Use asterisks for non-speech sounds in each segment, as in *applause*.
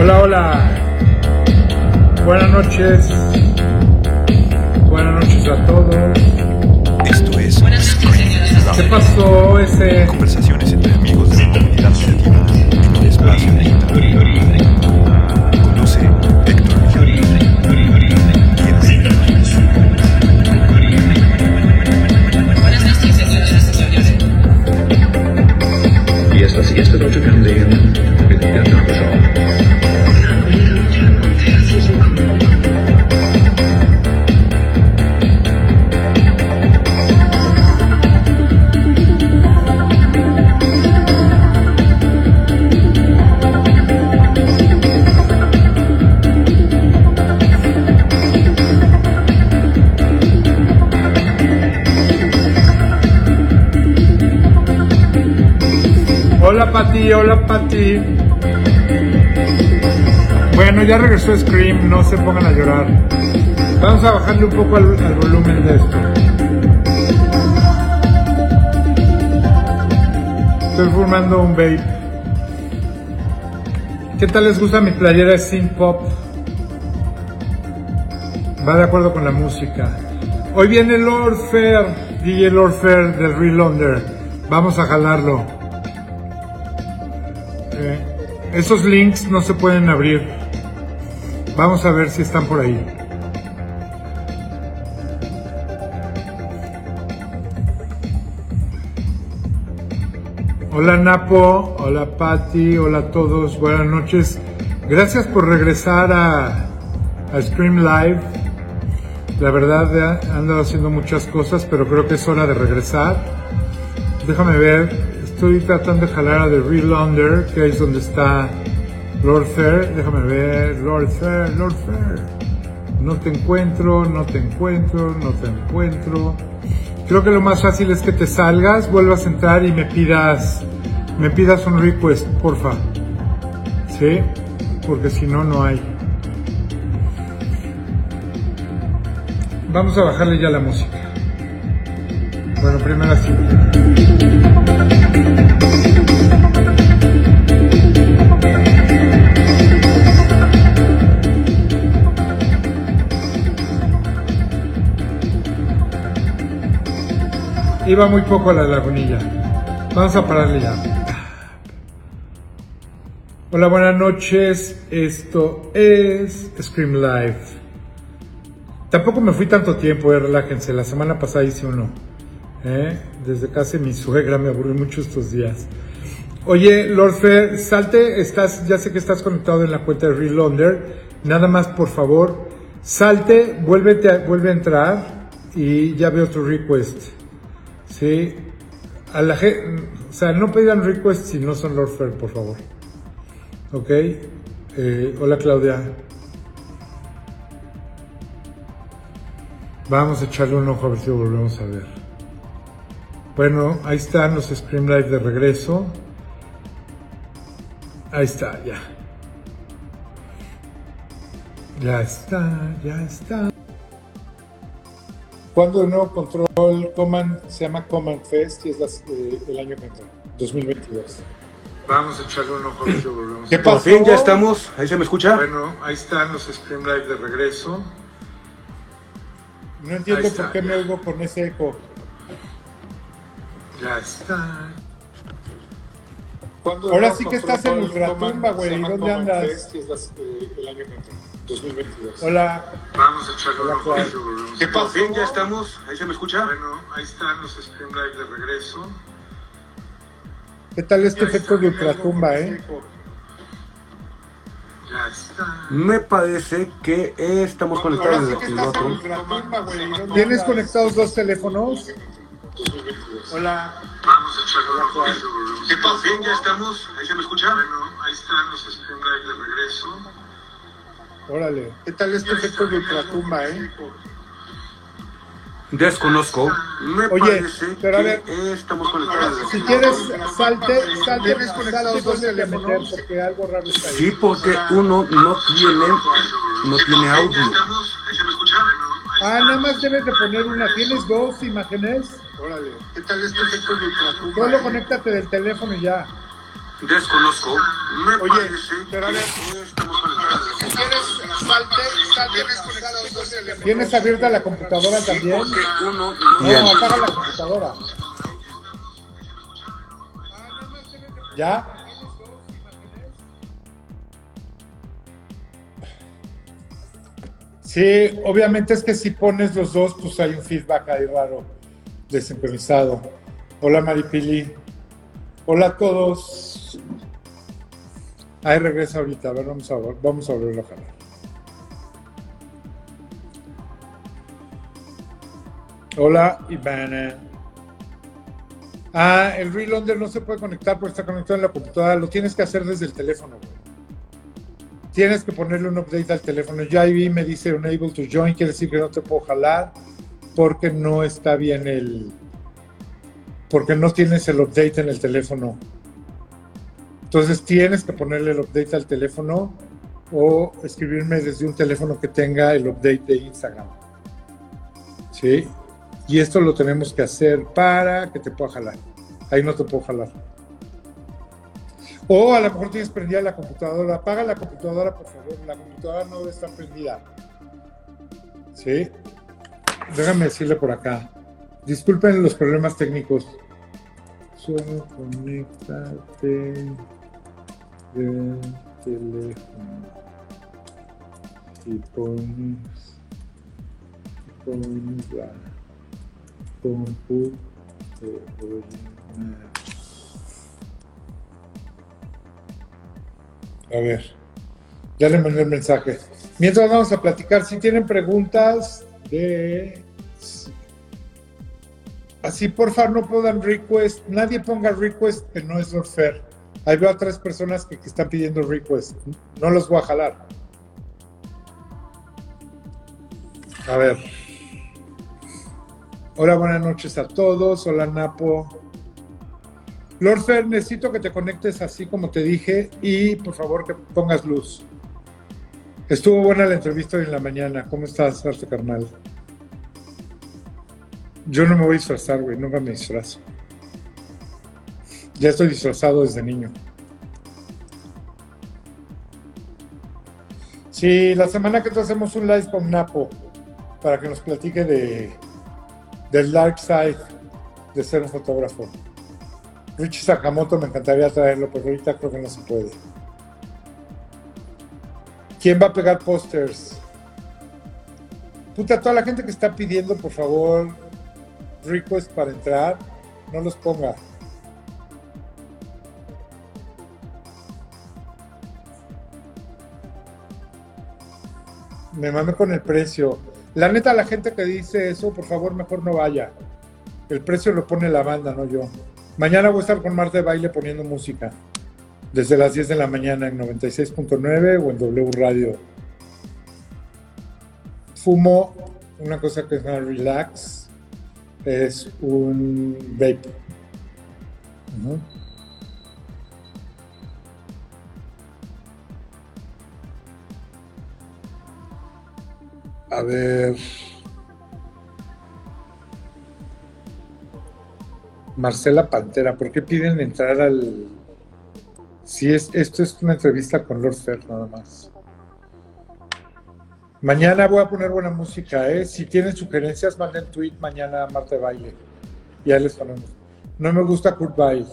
Hola, hola. Buenas noches. Buenas noches a todos. Esto es ¿Qué pasó ese? Conversaciones entre amigos de la comunidad creativa en el espacio digital. Conoce Héctor Villar. ¿Quién es? Y esta siguiente noche también mit der Tagesschau. Hola Pati, hola Pati. Bueno, ya regresó Scream, no se pongan a llorar. Vamos a bajarle un poco al, al volumen de esto. Estoy formando un vape. ¿Qué tal les gusta mi playera de synth pop? Va de acuerdo con la música. Hoy viene Lord Fair, DJ Lord Fair del Real Under. Vamos a jalarlo. Esos links no se pueden abrir. Vamos a ver si están por ahí. Hola Napo, hola Patti, hola a todos, buenas noches. Gracias por regresar a, a Stream Live. La verdad he andado haciendo muchas cosas, pero creo que es hora de regresar. Déjame ver, estoy tratando de jalar a The Real Under, que es donde está Lord Fair. Déjame ver, Lord Fair, Lord Fair. No te encuentro, no te encuentro, no te encuentro. Creo que lo más fácil es que te salgas, vuelvas a entrar y me pidas, me pidas un request, porfa. ¿Sí? Porque si no, no hay. Vamos a bajarle ya la música. Bueno, primero así. Iba muy poco a la lagunilla. Vamos a pararle ya. Hola, buenas noches. Esto es Scream Live. Tampoco me fui tanto tiempo, eh, relájense. La semana pasada hice uno. ¿eh? Desde casi mi suegra me aburrí mucho estos días. Oye, Lord Fer, salte, estás, ya sé que estás conectado en la cuenta de Real Under. Nada más, por favor, salte, vuélvete vuelve a entrar y ya veo tu request. Sí, a la o sea, no pidan request si no son Lord Fair, por favor. Ok, eh, hola Claudia. Vamos a echarle un ojo a ver si lo volvemos a ver. Bueno, ahí están los Scream Live de regreso. Ahí está, ya. Ya está, ya está. ¿Cuándo el nuevo control Coman se llama Coman Fest y es eh, el año que entra, 2022? Vamos a echarle un ojo que volvemos. ¿Qué pasó? Por fin, ya estamos. Ahí se me escucha. Bueno, ahí están los Scream Live de regreso. No entiendo por qué me oigo con ese eco. Ya está. Ahora sí que estás en ultratumba, güey. ¿Dónde andas? Es eh, el año que entra. 2022. Hola. Vamos a echarle un ojo. ¿Qué pasó? Bien, ya estamos. ¿Ahí se me escucha? Bueno, ahí está nuestro Stream Live de regreso. ¿Qué tal este efecto de ultratumba, eh? Ya está. Me parece que estamos conectados desde el otro. ¿Tienes conectados dos teléfonos? Hola. Vamos a echarle un ojo. ¿Qué pasó? Bien, ya estamos. ¿Ahí se me escucha? Bueno, ahí está nuestro Stream Live de regreso. Órale. ¿Qué tal este efecto de ultratumba, eh? Desconozco. Me Oye, pero a ver, estamos conectados Si quieres, salte, salte, salte, meter porque algo raro está ahí. Sí, porque uno no tiene, no tiene audio. Ah, nada más debes de poner una. ¿Tienes dos imágenes? Órale. ¿Qué tal este efecto de ultratumba? Solo conéctate del teléfono y ya. Desconozco. Me Oye, parece ¿Tienes abierta la computadora también? Uno, No, apaga la computadora. ¿Ya? Sí, obviamente es que si pones los dos, pues hay un feedback ahí raro, desincronizado. Hola Maripili. Hola a todos. Ahí regresa ahorita, a ver, vamos a, vamos a volverlo a jalar. Hola, Ivana. Ah, el Reloader no se puede conectar porque está conectado en la computadora. Lo tienes que hacer desde el teléfono. Tienes que ponerle un update al teléfono. Ya ahí me dice unable to join, quiere decir que no te puedo jalar porque no está bien el. Porque no tienes el update en el teléfono. Entonces tienes que ponerle el update al teléfono o escribirme desde un teléfono que tenga el update de Instagram. ¿Sí? Y esto lo tenemos que hacer para que te pueda jalar. Ahí no te puedo jalar. O a lo mejor tienes prendida la computadora. Apaga la computadora, por favor. La computadora no debe estar prendida. ¿Sí? Déjame decirle por acá. Disculpen los problemas técnicos. Solo conéctate del teléfono. Y pones. Y pones la. A ver, ya le mandé el mensaje. Mientras vamos a platicar, si tienen preguntas de... Así, por favor, no pongan request. Nadie ponga request que no es Lord Fair. Ahí veo a tres personas que, que están pidiendo request. No los voy a jalar. A ver. Hola, buenas noches a todos. Hola, Napo. Lord Fer, necesito que te conectes así como te dije y por favor que pongas luz. Estuvo buena la entrevista hoy en la mañana. ¿Cómo estás, Arte Carnal? Yo no me voy a disfrazar, güey. Nunca me disfrazo. Ya estoy disfrazado desde niño. Sí, la semana que te hacemos un live con Napo para que nos platique de del dark side de ser un fotógrafo. Richie Sakamoto me encantaría traerlo, pero ahorita creo que no se puede. ¿Quién va a pegar pósters? Puta, toda la gente que está pidiendo, por favor, request para entrar, no los ponga. Me mame con el precio. La neta, la gente que dice eso, por favor, mejor no vaya. El precio lo pone la banda, no yo. Mañana voy a estar con Marta de Baile poniendo música. Desde las 10 de la mañana en 96.9 o en W Radio. Fumo una cosa que se llama Relax. Es un vape. Ujú. A ver. Marcela Pantera, ¿por qué piden entrar al... Si es, esto es una entrevista con Lord Fer nada más. Mañana voy a poner buena música, ¿eh? Si tienen sugerencias, manden tweet mañana a Marta de Baile. Ya les ponemos. No me gusta Kurt Weill.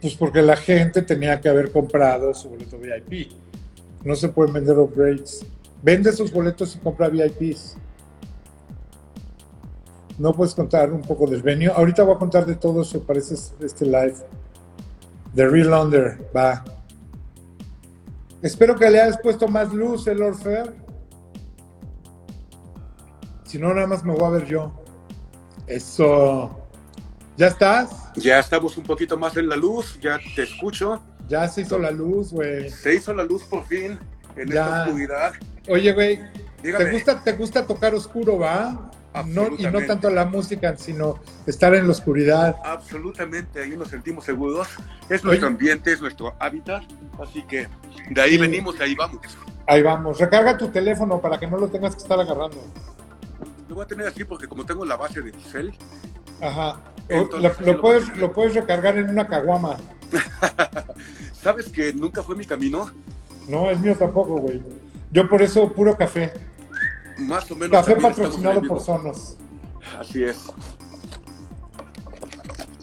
Pues porque la gente tenía que haber comprado su boleto VIP. No se pueden vender upgrades. Vende sus boletos y compra VIPs. No puedes contar un poco del venue. Ahorita voy a contar de todo eso, parece este live. The Real Under, va. Espero que le hayas puesto más luz el Orfeo. Si no, nada más me voy a ver yo. Eso. ¿Ya estás? Ya estamos un poquito más en la luz, ya te escucho. Ya se hizo la luz, güey. Se hizo la luz por fin en Ya. esta oscuridad. Oye, güey. ¿te gusta, ¿te gusta tocar oscuro, va? No, y no tanto la música, sino estar en la oscuridad. Absolutamente, ahí nos sentimos seguros. Es nuestro Oye. ambiente, es nuestro hábitat. Así que de ahí Sí. venimos, de ahí vamos. Ahí vamos. Recarga tu teléfono para que no lo tengas que estar agarrando. Lo voy a tener así porque como tengo la base de Giselle, Ajá. Entonces, lo, puedes, lo puedes recargar en una caguama. *laughs* ¿Sabes que nunca fue mi camino? No, es mío tampoco, güey. Yo por eso puro café. Más o menos. Café patrocinado por Sonos. Así es.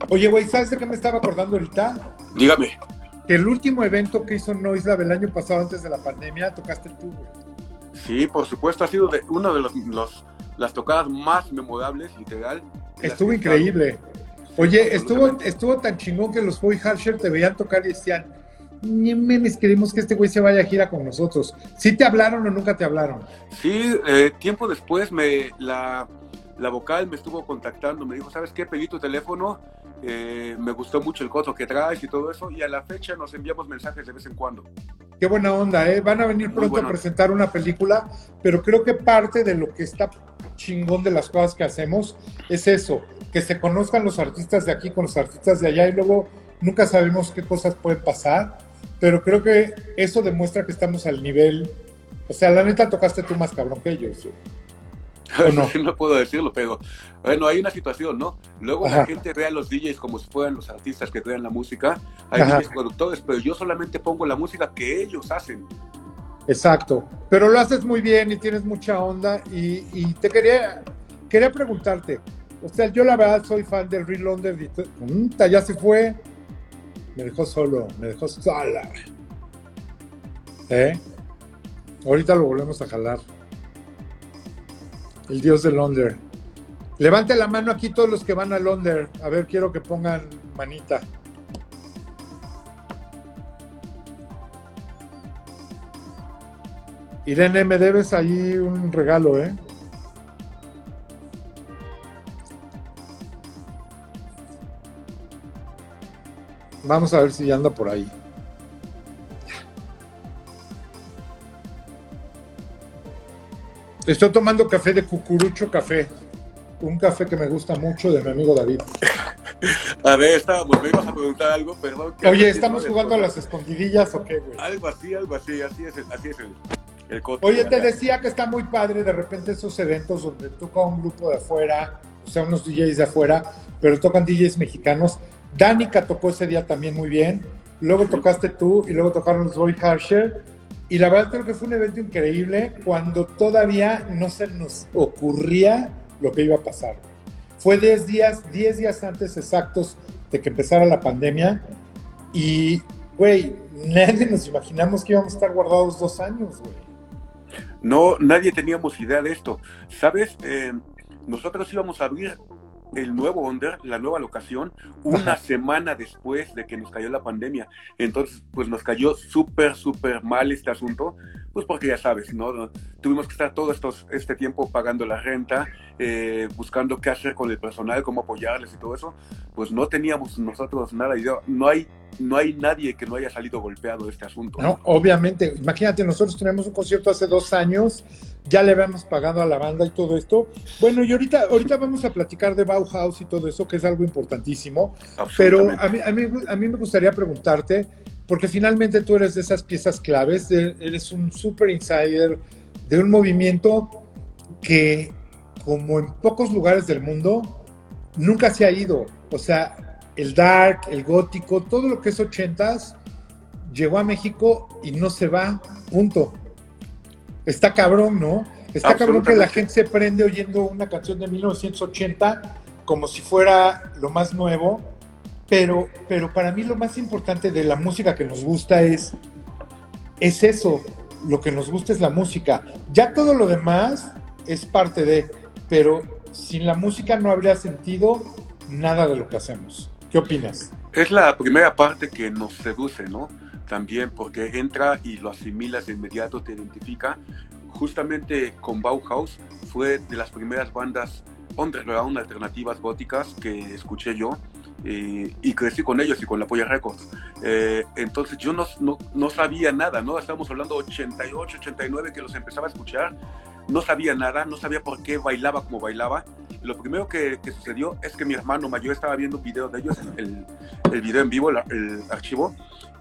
Oye, güey, ¿sabes de qué me estaba acordando ahorita? Dígame. Que el último evento que hizo Noise Lab el año pasado, antes de la pandemia, tocaste tú, güey. Sí, por supuesto, ha sido de una de los, las tocadas más memorables, literal. Estuvo increíble. Oye, estuvo, estuvo tan chingón que los Boy Harsher te veían tocar y decían, ni memes queremos que este güey se vaya a gira con nosotros. ¿Sí te hablaron o nunca te hablaron? Sí, eh, tiempo después me la, la, vocal me estuvo contactando, me dijo, ¿sabes qué? Pedí tu teléfono, eh, me gustó mucho el coto que traes y todo eso, y a la fecha nos enviamos mensajes de vez en cuando. Qué buena onda, ¿eh? Van a venir pronto a presentar una película, pero creo que parte de lo que está chingón de las cosas que hacemos es eso, que se conozcan los artistas de aquí con los artistas de allá y luego nunca sabemos qué cosas pueden pasar pero creo que eso demuestra que estamos al nivel. O sea, la neta tocaste tú más cabrón que ellos. no? *laughs* no puedo decirlo, pero bueno, hay una situación, ¿no? Luego la gente ve a los DJs como si fueran los artistas que crean la música, hay DJs productores, pero yo solamente pongo la música que ellos hacen. Exacto, pero lo haces muy bien y tienes mucha onda y, y te quería, quería preguntarte, o sea, yo la verdad soy fan del Real London, ya se fue, me dejó solo, me dejó sola. ¿Eh? Ahorita lo volvemos a jalar. El dios de Londres. Levante la mano aquí todos los que van a Londres. A ver, quiero que pongan manita. Irene, me debes ahí un regalo, ¿eh? Vamos a ver si anda por ahí. Estoy tomando café de Cucurucho Café. Un café que me gusta mucho de mi amigo David. *laughs* A ver, estábamos, me ibas a preguntar algo, perdón. Oye, ¿estamos jugando a las escondidillas o qué, güey? Algo así, algo así, así es, así es el, el Oye, te decía que está muy padre de repente esos eventos donde toca un grupo de afuera, o sea, unos DJs de afuera, pero tocan DJs mexicanos Danica tocó ese día también muy bien. Luego tocaste tú y luego tocaron los Roy Harsher. Y la verdad creo que fue un evento increíble cuando todavía no se nos ocurría lo que iba a pasar. Fue 10 días, 10 días antes exactos de que empezara la pandemia. Y, güey, nadie nos imaginamos que íbamos a estar guardados dos años, güey. No, nadie teníamos idea de esto. ¿Sabes? Eh, nosotros íbamos a abrir el nuevo Onder, la nueva locación, una semana después de que nos cayó la pandemia. Entonces, pues nos cayó súper, súper mal este asunto, pues porque ya sabes, ¿no? Tuvimos que estar todo estos, este tiempo pagando la renta, eh, buscando qué hacer con el personal, cómo apoyarles y todo eso. Pues no teníamos nosotros nada. No hay, no hay nadie que no haya salido golpeado de este asunto. No, obviamente. Imagínate, nosotros tenemos un concierto hace dos años ya le habíamos pagado a la banda y todo esto. Bueno, y ahorita, ahorita vamos a platicar de Bauhaus y todo eso, que es algo importantísimo. Pero a mí, a, mí, a mí me gustaría preguntarte, porque finalmente tú eres de esas piezas claves, eres un super insider de un movimiento que, como en pocos lugares del mundo, nunca se ha ido. O sea, el dark, el gótico, todo lo que es ochentas, llegó a México y no se va, punto está cabrón, ¿no? Está cabrón que la gente se prende oyendo una canción de 1980 como si fuera lo más nuevo, pero, pero para mí lo más importante de la música que nos gusta es, es eso, lo que nos gusta es la música. Ya todo lo demás es parte de, pero sin la música no habría sentido nada de lo que hacemos. ¿Qué opinas? Es la primera parte que nos seduce, ¿no? También porque entra y lo asimilas de inmediato, te identifica. Justamente con Bauhaus fue de las primeras bandas underground alternativas góticas que escuché yo eh, y crecí con ellos y con la Polla Records. Eh, entonces yo no, no, no, sabía nada, ¿no? Estamos hablando 88, 89 que los empezaba a escuchar, no sabía nada, no sabía por qué bailaba como bailaba. Lo primero que, que sucedió es que mi hermano mayor estaba viendo un video de ellos, el, el video en vivo, el archivo,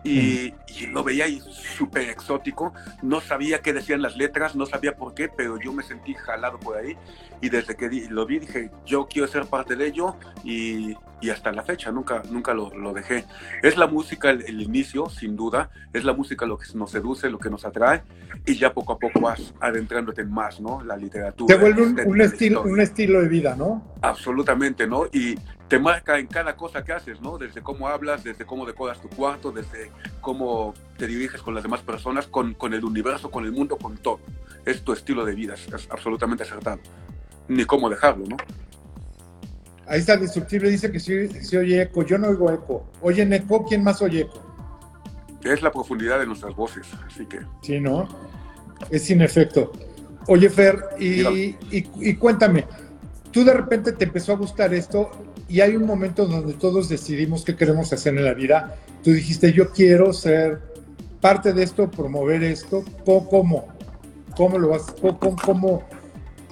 y, lo veía ahí súper exótico, no sabía qué decían las letras, no sabía por qué, pero yo me sentí jalado por ahí. Y desde que lo vi dije, yo quiero ser parte de ello y y hasta la fecha nunca, nunca lo, lo dejé. Es la música el, el, inicio, sin duda, es la música lo que nos seduce, lo que nos atrae, y ya poco a poco vas adentrándote en más, ¿no? La literatura. Te vuelve un, un estilo, un estilo de vida, ¿no? Absolutamente, ¿no? Y te marca en cada cosa que haces, ¿no? Desde cómo hablas, desde cómo decoras tu cuarto, desde cómo te diriges con las demás personas, con, con el universo, con el mundo, con todo. Es tu estilo de vida, es, es absolutamente acertado. Ni cómo dejarlo, ¿no? Ahí está el destructible, dice que sí, sí oye eco. Yo no oigo eco. Oyen eco, ¿quién más oye eco? Es la profundidad de nuestras voces, así que. Sí, ¿no? Es sin efecto. Oye, Fer, y, y, y, cuéntame, tú de repente te empezó a gustar esto y hay un momento donde todos decidimos qué queremos hacer en la vida. Tú dijiste, yo quiero ser parte de esto, promover esto. ¿Cómo? ¿Cómo lo vas? ¿Cómo, cómo,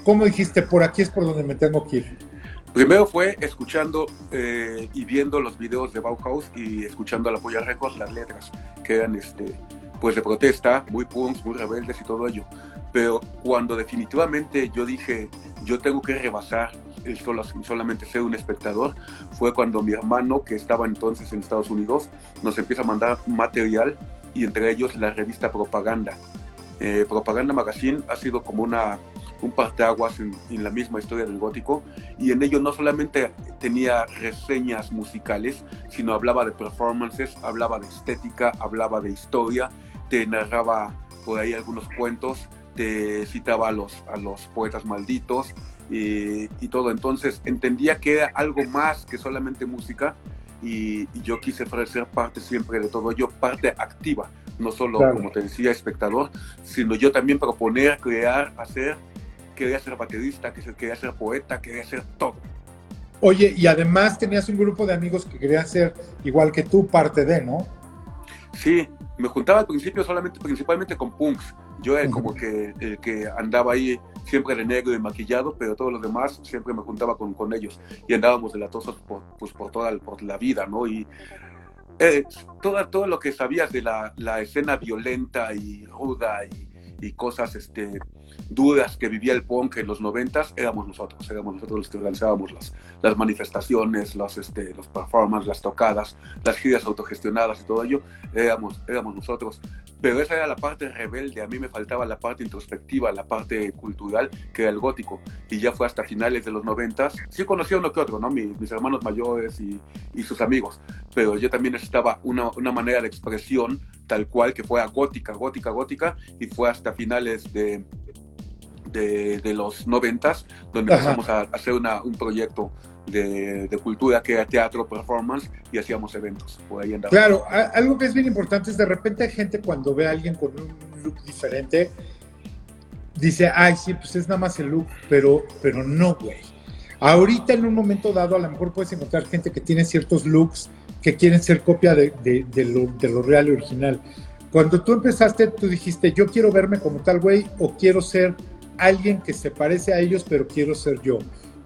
cómo dijiste, por aquí es por donde me tengo que ir? Primero fue escuchando eh, y viendo los videos de Bauhaus y escuchando a la Polla Records las letras, que eran este, pues de protesta, muy punks, muy rebeldes y todo ello. Pero cuando definitivamente yo dije, yo tengo que rebasar el solo, solamente ser un espectador, fue cuando mi hermano, que estaba entonces en Estados Unidos, nos empieza a mandar material y entre ellos la revista Propaganda. Eh, Propaganda Magazine ha sido como una un parteaguas en, en, la misma historia del gótico y en ello no solamente tenía reseñas musicales, sino hablaba de performances, hablaba de estética, hablaba de historia, te narraba por ahí algunos cuentos, te citaba a los, a los poetas malditos y, y todo. Entonces entendía que era algo más que solamente música y, y yo quise ser parte siempre de todo ello, parte activa, no solo, claro. como te decía, espectador, sino yo también proponer, crear, hacer quería ser baterista, que quería ser poeta, quería ser todo. Oye, y además tenías un grupo de amigos que querían ser igual que tú, parte de, ¿no? Sí, me juntaba al principio solamente, principalmente con punks. Yo era uh -huh. como que el que andaba ahí siempre de negro y maquillado, pero todos los demás siempre me juntaba con, con ellos y andábamos delatosos por, pues, por toda por la vida, ¿no? Y eh, todo, todo lo que sabías de la, la escena violenta y ruda y, y cosas este, dudas que vivía el punk en los noventas, éramos nosotros, éramos nosotros los que organizábamos las, las manifestaciones, los, este, los performances, las tocadas, las giras autogestionadas y todo ello, éramos, éramos nosotros. Pero esa era la parte rebelde, a mí me faltaba la parte introspectiva, la parte cultural, que era el gótico. Y ya fue hasta finales de los noventas. Sí conocía uno que otro, ¿no? Mis, mis hermanos mayores y, y, sus amigos. Pero yo también necesitaba una, una manera de expresión tal cual que fuera gótica, gótica, gótica. Y fue hasta finales de, de, de los noventas, donde Ajá. empezamos a hacer una, un proyecto de, de, cultura que era teatro, performance y hacíamos eventos. Por ahí andaba. Claro, algo que es bien importante es de repente hay gente cuando ve a alguien con un look diferente, dice, ay, sí, pues es nada más el look, pero, pero no, güey. Ahorita en un momento dado a lo mejor puedes encontrar gente que tiene ciertos looks que quieren ser copia de, de, de lo, de lo real y original. Cuando tú empezaste, tú dijiste, yo quiero verme como tal güey o quiero ser alguien que se parece a ellos, pero quiero ser yo.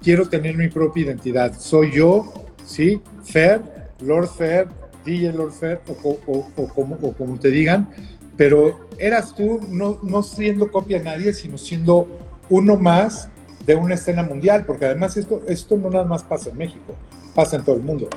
Quiero tener mi propia identidad. Soy yo, ¿sí? Fer, Lord Fer, DJ Lord Fer, o, o, o, como, o como te digan, pero eras tú no, no siendo copia de nadie, sino siendo uno más de una escena mundial, porque además esto, esto no nada más pasa en México, pasa en todo el mundo.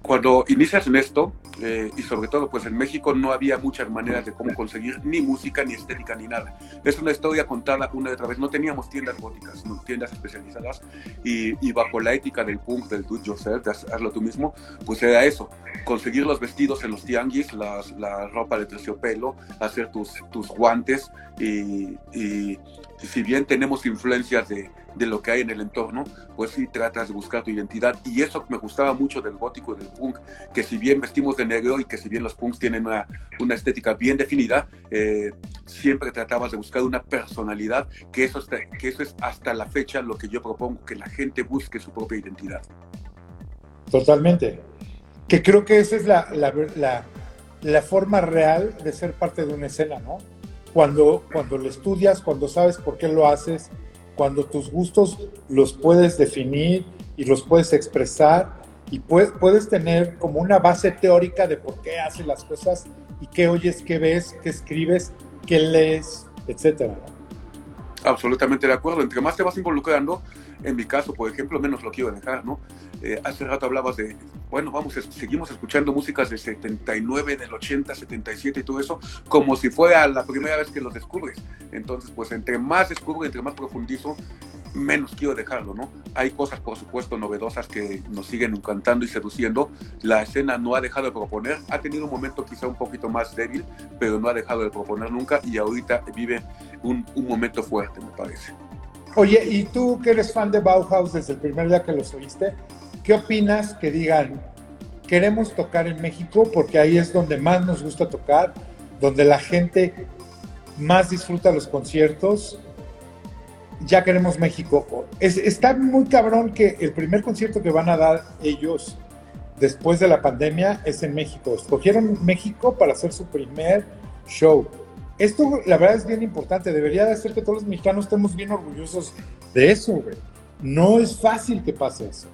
Cuando inicias en esto, eh, y sobre todo pues en México no había muchas maneras de cómo conseguir ni música, ni estética, ni nada. Es una historia contada una y otra vez. No teníamos tiendas góticas, no, tiendas especializadas y, y, bajo la ética del punk, del do it yourself, de hazlo tú mismo, pues era eso, conseguir los vestidos en los tianguis, las, la ropa de terciopelo, hacer tus, tus guantes y, y, si bien tenemos influencias de, de lo que hay en el entorno, pues sí tratas de buscar tu identidad. Y eso me gustaba mucho del gótico y del punk, que si bien vestimos de negro y que si bien los punks tienen una, una estética bien definida, eh, siempre tratabas de buscar una personalidad, que eso, está, que eso es hasta la fecha lo que yo propongo, que la gente busque su propia identidad. Totalmente. Que creo que esa es la, la, la, la forma real de ser parte de una escena, ¿no? Cuando, cuando lo estudias, cuando sabes por qué lo haces, cuando tus gustos los puedes definir y los puedes expresar y puedes, puedes tener como una base teórica de por qué haces las cosas y qué oyes, qué ves, qué escribes, qué lees, etcétera. Absolutamente de acuerdo. Entre más te vas involucrando, en mi caso, por ejemplo, menos lo quiero dejar, ¿no? Eh, hace rato hablabas de, bueno, vamos, seguimos escuchando músicas de 79, del 80, 77 y todo eso, como si fuera la primera vez que los descubres. Entonces, pues entre más descubro, entre más profundizo, menos quiero dejarlo, ¿no? Hay cosas, por supuesto, novedosas que nos siguen encantando y seduciendo. La escena no ha dejado de proponer, ha tenido un momento quizá un poquito más débil, pero no ha dejado de proponer nunca y ahorita vive un, un momento fuerte, me parece. Oye, y tú que eres fan de Bauhaus desde el primer día que los oíste, ¿qué opinas que digan, queremos tocar en México porque ahí es donde más nos gusta tocar, donde la gente más disfruta los conciertos? Ya queremos México. Es, está muy cabrón que el primer concierto que van a dar ellos después de la pandemia es en México. Escogieron México para hacer su primer show esto, la verdad, es bien importante. Debería de ser que todos los mexicanos estemos bien orgullosos de eso, güey. No es fácil que pase eso.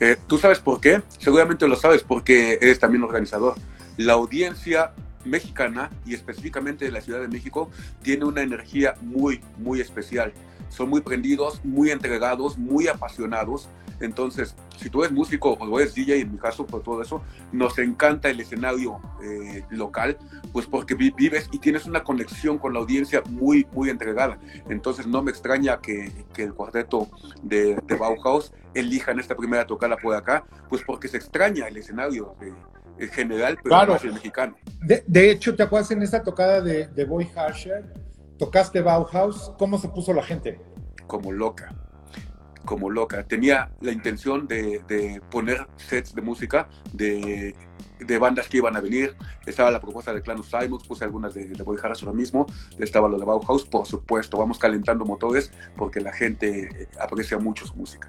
Eh, ¿Tú sabes por qué? Seguramente lo sabes porque eres también organizador. La audiencia mexicana y específicamente de la Ciudad de México tiene una energía muy, muy especial. Son muy prendidos, muy entregados, muy apasionados entonces, si tú eres músico o eres DJ, en mi caso, por todo eso, nos encanta el escenario eh, local, pues porque vives y tienes una conexión con la audiencia muy, muy entregada. Entonces, no me extraña que, el cuarteto de, Bauhaus elijan esta primera tocada por acá, pues porque se extraña el escenario en general, pero claro. el mexicano. De, hecho, ¿te acuerdas en esta tocada de, de Boy Harsher? Tocaste Bauhaus, ¿cómo se puso la gente? Como loca como loca. Tenía la intención de, poner sets de música de, bandas que iban a venir. Estaba la propuesta de Clan Simons, puse algunas de, de Boy Harris ahora mismo. Estaba lo de Bauhaus, por supuesto. Vamos calentando motores porque la gente aprecia mucho su música.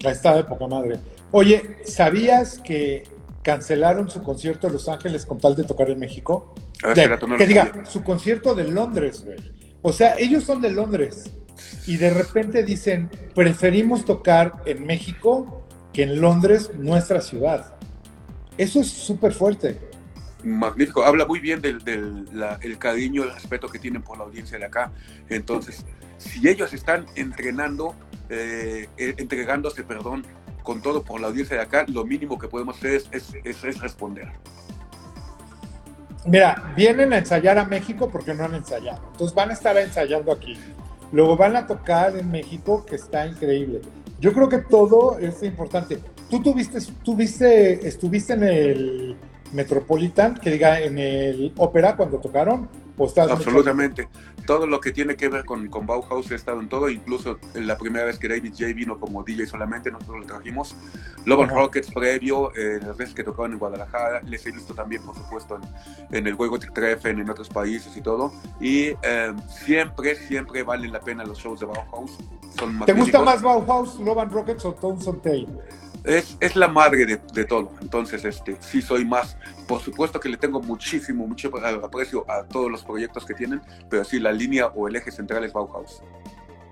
Está de poca madre. Oye, ¿sabías que cancelaron su concierto en Los Ángeles con tal de tocar en México? que diga, su concierto de Londres, güey. O sea, ellos son de Londres y de repente dicen, preferimos tocar en México que en Londres, nuestra ciudad. Eso es súper fuerte. Magnífico, habla muy bien del, el cariño, el respeto que tienen por la audiencia de acá. Entonces, si ellos están entrenando, eh, eh, entregándose, perdón, con todo por la audiencia de acá, lo mínimo que podemos hacer es, es, es responder. Mira, vienen a ensayar a México porque no han ensayado. Entonces van a estar ensayando aquí. Luego van a tocar en México, que está increíble. Yo creo que todo es importante. Tú tuviste, tuviste, estuviste en el Metropolitan, que diga en el ópera cuando tocaron, Absolutamente. Todo lo que tiene que ver con, con Bauhaus he estado en todo, incluso la primera vez que David J vino como DJ solamente, nosotros lo trajimos. Love Rockets previo, eh, las veces que tocaban en Guadalajara, les he visto también, por supuesto, en, en el juego Treffen, en otros países y todo. Y eh, siempre, siempre valen la pena los shows de Bauhaus. Son ¿Te gusta más Bauhaus, Love Rockets o Tones on es, es la madre de, de, todo. Entonces, este, sí soy más. Por supuesto que le tengo muchísimo, mucho aprecio a todos los proyectos que tienen, pero sí, la línea o el eje central es Bauhaus.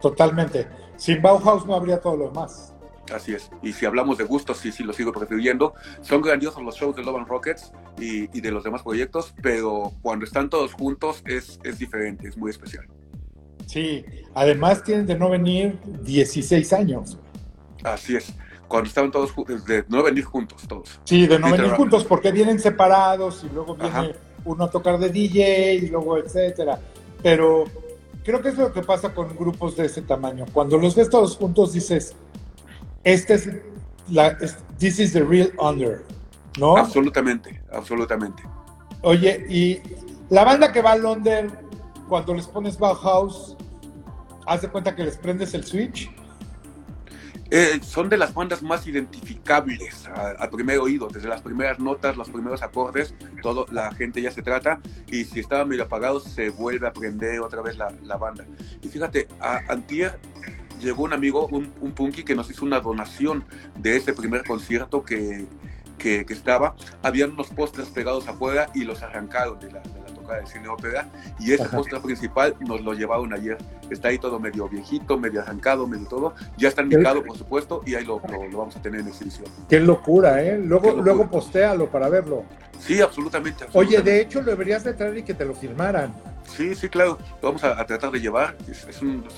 Totalmente. Sin Bauhaus no habría todo lo demás. Así es. Y si hablamos de gustos, sí, sí, lo sigo prefiriendo. Son grandiosos los shows de Love and Rockets y, y, de los demás proyectos, pero cuando están todos juntos es, es diferente, es muy especial. Sí, además tienen de no venir 16 años. Así es cuando estaban todos de no venir juntos, todos. Sí, de no venir juntos, porque vienen separados y luego viene uno a tocar de DJ y luego etcétera. Pero creo que es lo que pasa con grupos de ese tamaño. Cuando los ves todos juntos dices, este es la, this is the real under, ¿no? Absolutamente, absolutamente. Oye, y la banda que va a Londres, cuando les pones Bauhaus, haz de cuenta que les prendes el switch eh, son de las bandas más identificables al primer oído, desde las primeras notas, los primeros acordes, todo, la gente ya se trata y si estaba medio apagado se vuelve a aprender otra vez la, la banda. Y fíjate, a Antier llegó un amigo, un, un punky que nos hizo una donación de ese primer concierto que, que, estaba, habían unos postres pegados afuera y los arrancaron de la, cine ópera y ese póster principal nos lo llevaron ayer. Está ahí todo medio viejito, medio arrancado, medio todo. Ya está indicado, por supuesto, y ahí lo, lo, vamos a tener en exhibición. Qué locura, ¿eh? Luego, luego postéalo para verlo. Sí, absolutamente, Oye, de hecho, lo deberías de traer y que te lo firmaran. Sí, sí, claro. Lo vamos a, tratar de llevar. Es,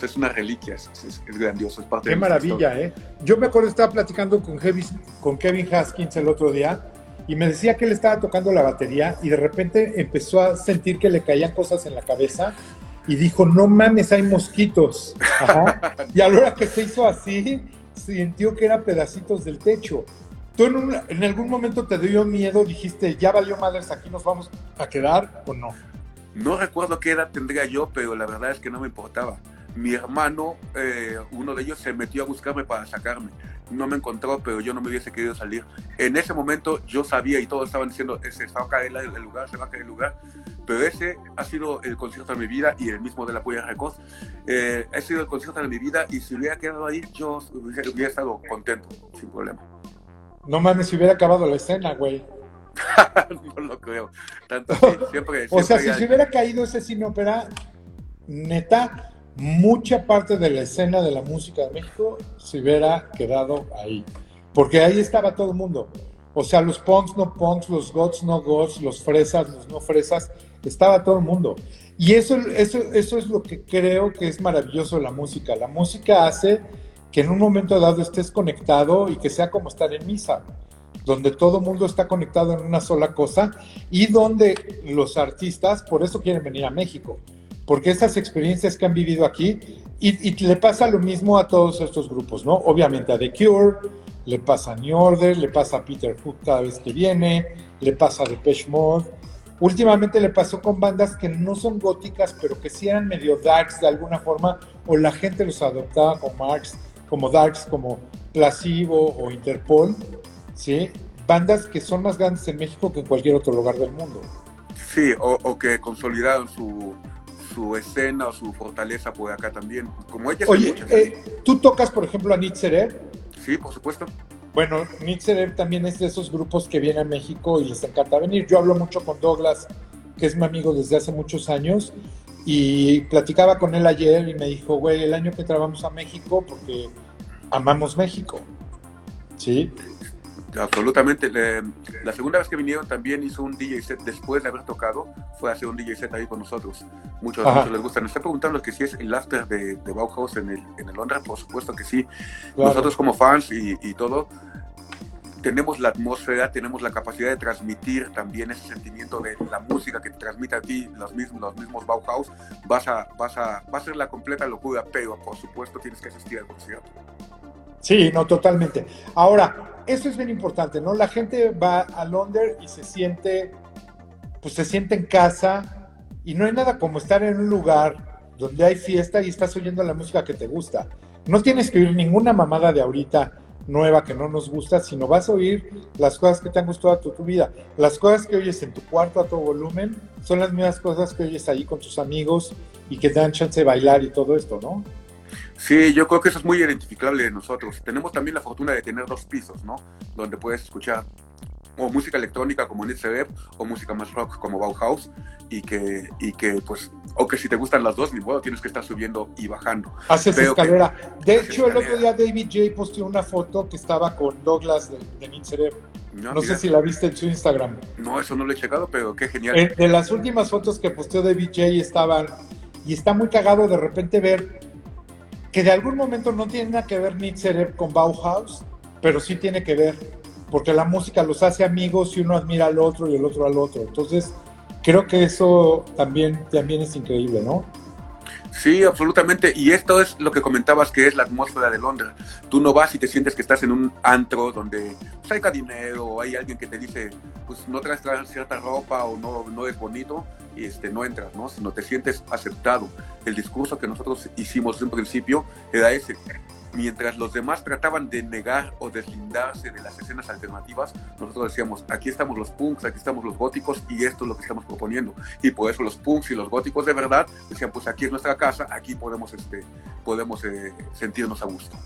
es, una reliquia, es, es, grandioso. Es parte Qué maravilla, ¿eh? Yo me acuerdo, estaba platicando con, con Kevin Haskins el otro día y me decía que él estaba tocando la batería y de repente empezó a sentir que le caían cosas en la cabeza y dijo, no mames, hay mosquitos. y a la hora que se hizo así, sintió que eran pedacitos del techo. ¿Tú en, algún momento te dio miedo? Dijiste, ya valió madres, aquí nos vamos a quedar o no? No recuerdo qué edad tendría yo, pero la verdad es que no me importaba. Mi hermano, eh, uno de ellos, se metió a buscarme para sacarme. No me encontró, pero yo no me hubiese querido salir. En ese momento yo sabía y todos estaban diciendo, se va a caer el lugar, se va a caer el lugar. Pero ese ha sido el concierto de mi vida y el mismo de la Puya Records. Eh, ha sido el concierto de mi vida y si hubiera quedado ahí, yo hubiera, hubiera estado contento, sin problema. No mames, si hubiera acabado la escena, güey. *laughs* no lo creo. Tanto, siempre, *laughs* o sea, si se hubiera caído ese cine ópera, neta, mucha parte de la escena de la música de México se hubiera quedado ahí. Porque ahí estaba todo el mundo. O sea, los punks, no punks, los gods, no gods, los fresas, los no fresas, estaba todo el mundo. Y eso, eso, eso es lo que creo que es maravilloso de la música. La música hace que en un momento dado estés conectado y que sea como estar en misa donde todo el mundo está conectado en una sola cosa y donde los artistas, por eso quieren venir a México, porque esas experiencias que han vivido aquí, y, le pasa lo mismo a todos estos grupos, ¿no? Obviamente a The Cure, le pasa a New Order, le pasa a Peter Hook cada vez que viene, le pasa a Depeche Mode. Últimamente le pasó con bandas que no son góticas, pero que sí eran medio darks de alguna forma, o la gente los adoptaba como, darks, como darks, como Placebo o Interpol, ¿sí? Bandas que son más grandes en México que en cualquier otro lugar del mundo. Sí, o, que consolidaron su, su escena o su fortaleza por acá también. Como ellas Oye, eh, ¿tú tocas, por ejemplo, a Nitzerev? Sí, por supuesto. Bueno, Nitzerev también es de esos grupos que vienen a México y les encanta venir. Yo hablo mucho con Douglas, que es mi amigo desde hace muchos años, y platicaba con él ayer y me dijo, güey, el año que trabajamos a México, porque amamos México. ¿Sí? Absolutamente. la segunda vez que vinieron también hizo un DJ set después de haber tocado, fue a hacer un DJ set ahí con nosotros. Muchos de les gusta. Nos está preguntando que si es el after de, Bauhaus en el, en el Londres, por supuesto que sí. Nosotros como fans y, y, todo, tenemos la atmósfera, tenemos la capacidad de transmitir también ese sentimiento de la música que te transmite a ti, los mismos, los mismos Bauhaus. Vas a, vas a, va a ser la completa locura, pero por supuesto tienes que asistir al concierto. Sí, no, totalmente. Ahora, eso es bien importante, ¿no? La gente va a Londres y se siente, pues se siente en casa y no hay nada como estar en un lugar donde hay fiesta y estás oyendo la música que te gusta. No tienes que oír ninguna mamada de ahorita nueva que no nos gusta, sino vas a oír las cosas que te han gustado a tu, vida. Las cosas que oyes en tu cuarto a tu volumen son las mismas cosas que oyes ahí con tus amigos y que te dan chance de bailar y todo esto, ¿no? Sí, yo creo que eso es muy identificable de nosotros. Tenemos también la fortuna de tener dos pisos, ¿no? Donde puedes escuchar o música electrónica como Nitzerev o música más rock como Bauhaus y que, y que pues, o que si te gustan las dos, ni modo, tienes que estar subiendo y bajando. Haces escalera. de hecho, el otro día David J posteó una foto que estaba con Douglas de, de No, sé si la viste en su Instagram. No, eso no lo he checado, pero qué genial. de las últimas fotos que posteó David J estaban, y está muy cagado de repente ver que de algún momento no tiene nada que ver Nitzerev con Bauhaus, pero sí tiene que ver, porque la música los hace amigos y uno admira al otro y el otro al otro. Entonces, creo que eso también, también es increíble, ¿no? Sí, absolutamente. Y esto es lo que comentabas que es la atmósfera de Londres. Tú no vas y te sientes que estás en un antro donde pues, hay dinero hay alguien que te dice, pues no traes cierta ropa o no, no es bonito y este, no entras, ¿no? Sino te sientes aceptado. El discurso que nosotros hicimos en principio era ese mientras los demás trataban de negar o deslindarse de las escenas alternativas, nosotros decíamos, aquí estamos los punks, aquí estamos los góticos y esto es lo que estamos proponiendo. Y por eso los punks y los góticos de verdad decían, pues aquí es nuestra casa, aquí podemos, este, podemos eh, sentirnos a gusto.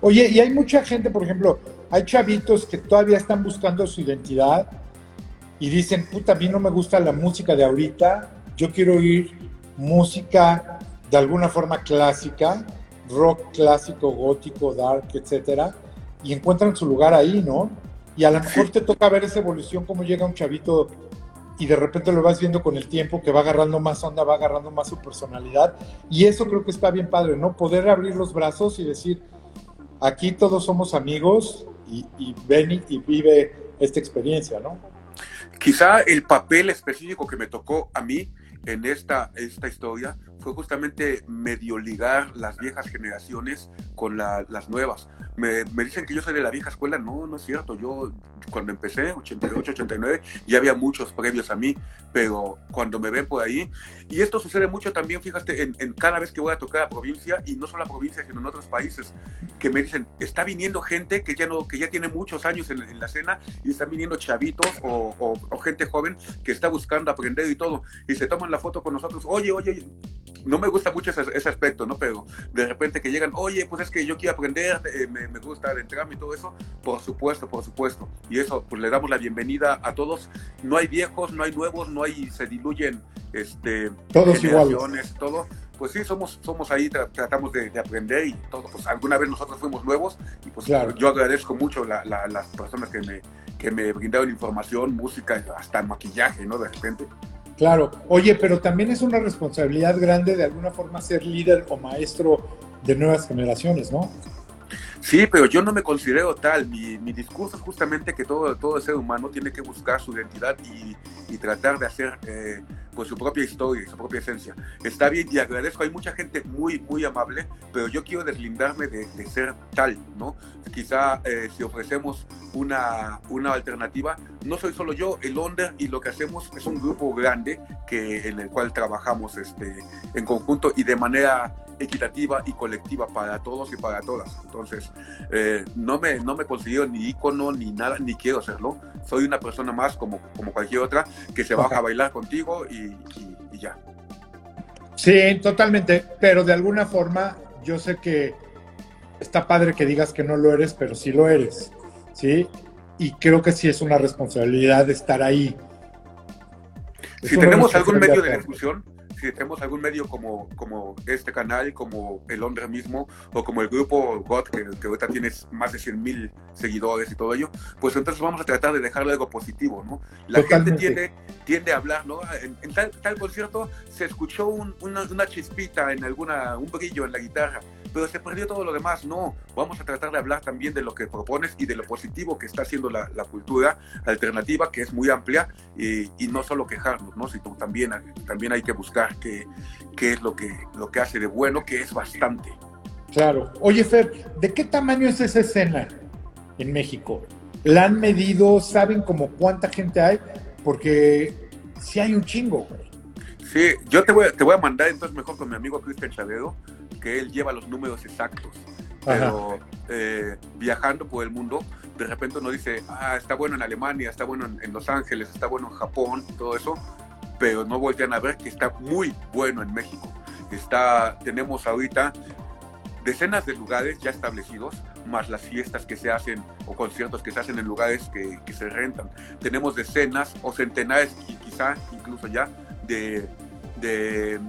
Oye, y hay mucha gente, por ejemplo, hay chavitos que todavía están buscando su identidad y dicen, puta, a mí no me gusta la música de ahorita, yo quiero oír música de alguna forma clásica rock clásico, gótico, dark, etcétera, y encuentran su lugar ahí, ¿no? Y a lo mejor te toca ver esa evolución, cómo llega un chavito y de repente lo vas viendo con el tiempo que va agarrando más onda, va agarrando más su personalidad. Y eso creo que está bien padre, ¿no? Poder abrir los brazos y decir, aquí todos somos amigos y, y ven y vive esta experiencia, ¿no? Quizá el papel específico que me tocó a mí en esta, esta historia fue justamente medio ligar las viejas generaciones con las nuevas. Me, me, dicen que yo soy de la vieja escuela, no, no es cierto, yo cuando empecé, 88, 89, ya había muchos previos a mí, pero cuando me ven por ahí, y esto sucede mucho también, fíjate, en, en cada vez que voy a tocar a provincia, y no solo a provincia, sino en otros países, que me dicen, está viniendo gente que ya, no, que ya tiene muchos años en, en la escena, y están viniendo chavitos o, o, o gente joven que está buscando aprender y todo, y se toman la foto con nosotros, oye, oye, no me gusta mucho ese, ese, aspecto, ¿no? Pero de repente que llegan, oye, pues es que yo quiero aprender, eh, me, me, gusta adentrarme y todo eso, por supuesto, por supuesto. Y eso, pues le damos la bienvenida a todos. No hay viejos, no hay nuevos, no hay, se diluyen este, todos generaciones, iguales. todo. Pues sí, somos, somos ahí, tratamos de, de, aprender y todo. Pues alguna vez nosotros fuimos nuevos y pues claro. yo agradezco mucho la, la, las personas que me, que me brindaron información, música, hasta maquillaje, ¿no? De repente. Claro, oye, pero también es una responsabilidad grande de alguna forma ser líder o maestro de nuevas generaciones, ¿no? Sí, pero yo no me considero tal. Mi, discurso es justamente que todo, todo ser humano tiene que buscar su identidad y, y tratar de hacer eh, pues su propia historia, su propia esencia. Está bien y agradezco. Hay mucha gente muy, muy amable, pero yo quiero deslindarme de, de ser tal, ¿no? Quizá eh, si ofrecemos una, una alternativa, no soy solo yo, el Onder y lo que hacemos es un grupo grande que, en el cual trabajamos este, en conjunto y de manera equitativa y colectiva para todos y para todas. Entonces, eh, no, me, no me considero ni ícono ni nada, ni quiero serlo. Soy una persona más como, como cualquier otra que se baja a bailar contigo y, y, y ya. Sí, totalmente, pero de alguna forma yo sé que está padre que digas que no lo eres, pero sí lo eres, ¿sí? Y creo que sí es una responsabilidad de estar ahí. Es si tenemos algún medio de difusión, si tenemos algún medio como, como este canal, como el Londres mismo, o como el grupo GOT, que, que ahorita tienes más de 100 mil seguidores y todo ello, pues entonces vamos a tratar de dejarle algo positivo, ¿no? La Totalmente. gente tiende, tiende a hablar, ¿no? En, en tal, tal, concierto se escuchó un, una, una chispita en alguna, un brillo en la guitarra, pero se perdió todo lo demás. No, vamos a tratar de hablar también de lo que propones y de lo positivo que está haciendo la, la cultura alternativa, que es muy amplia, y, y, no solo quejarnos, ¿no? sino también, también hay que buscar qué, qué es lo que, lo que hace de bueno, que es bastante. Claro. Oye, Fer, ¿de qué tamaño es esa escena en México? ¿La han medido? ¿Saben como cuánta gente hay? Porque sí hay un chingo, güey. Sí, yo te voy, te voy a mandar entonces mejor con mi amigo Cristian Chavedo, que él lleva los números exactos. Pero eh, viajando por el mundo, de repente uno dice, ah, está bueno en Alemania, está bueno en, en, Los Ángeles, está bueno en Japón, todo eso, pero no voltean a ver que está muy bueno en México. Está, tenemos ahorita decenas de lugares ya establecidos, más las fiestas que se hacen o conciertos que se hacen en lugares que, que se rentan. Tenemos decenas o centenares, y quizá incluso ya, de, de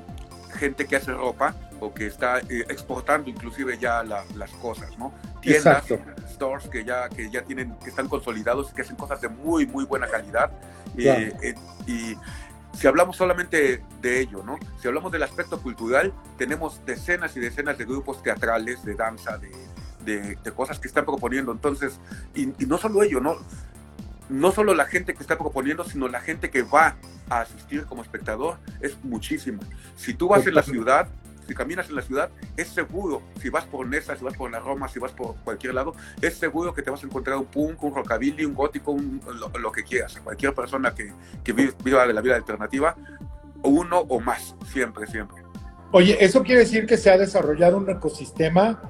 gente que hace ropa o que está eh, exportando inclusive ya la, las cosas, ¿no? Tiendas, Exacto. stores que ya, que ya tienen, que están consolidados y que hacen cosas de muy, muy buena calidad. Claro. Eh, eh, y si hablamos solamente de ello, ¿no? Si hablamos del aspecto cultural, tenemos decenas y decenas de grupos teatrales, de danza, de, de, de cosas que están proponiendo. Entonces, y, y no solo ello, ¿no? No solo la gente que está proponiendo, sino la gente que va a asistir como espectador, es muchísimo. Si tú vas en la ciudad, si caminas en la ciudad, es seguro, si vas por Nesa, si vas por la Roma, si vas por cualquier lado, es seguro que te vas a encontrar un punk, un rockabilly, un gótico, un, lo, lo, que quieras. Cualquier persona que, que viva la vida alternativa, uno o más, siempre, siempre. Oye, eso quiere decir que se ha desarrollado un ecosistema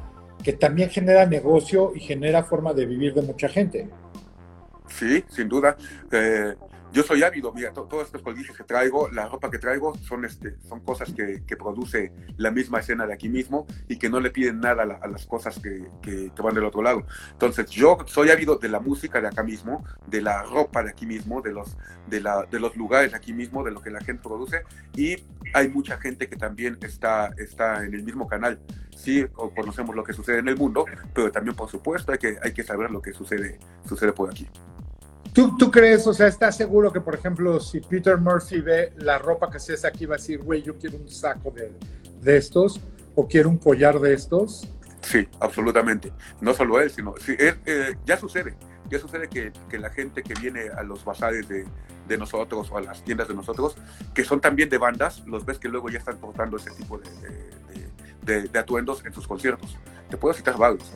que también genera negocio y genera forma de vivir de mucha gente. Sí, sin duda. Eh, yo soy ávido, mira, to todos estos colguijes que traigo, la ropa que traigo, son, este, son cosas que, que, produce la misma escena de aquí mismo y que no le piden nada a, la, a las cosas que, que, que, van del otro lado. Entonces, yo soy ávido de la música de acá mismo, de la ropa de aquí mismo, de los, de, la, de los lugares de aquí mismo, de lo que la gente produce y hay mucha gente que también está, está en el mismo canal. Sí, conocemos lo que sucede en el mundo, pero también, por supuesto, hay que, hay que saber lo que sucede, sucede por aquí. ¿Tú, ¿Tú crees, o sea, estás seguro que, por ejemplo, si Peter Murphy ve la ropa que se hace aquí, va a decir, güey, yo quiero un saco de, de estos o quiero un collar de estos? Sí, absolutamente. No solo él, sino sí, él, eh, ya sucede. Ya sucede que, que, la gente que viene a los bazares de, de, nosotros o a las tiendas de nosotros, que son también de bandas, los ves que luego ya están portando ese tipo de, de, de atuendos en sus conciertos. Te puedo citar varios.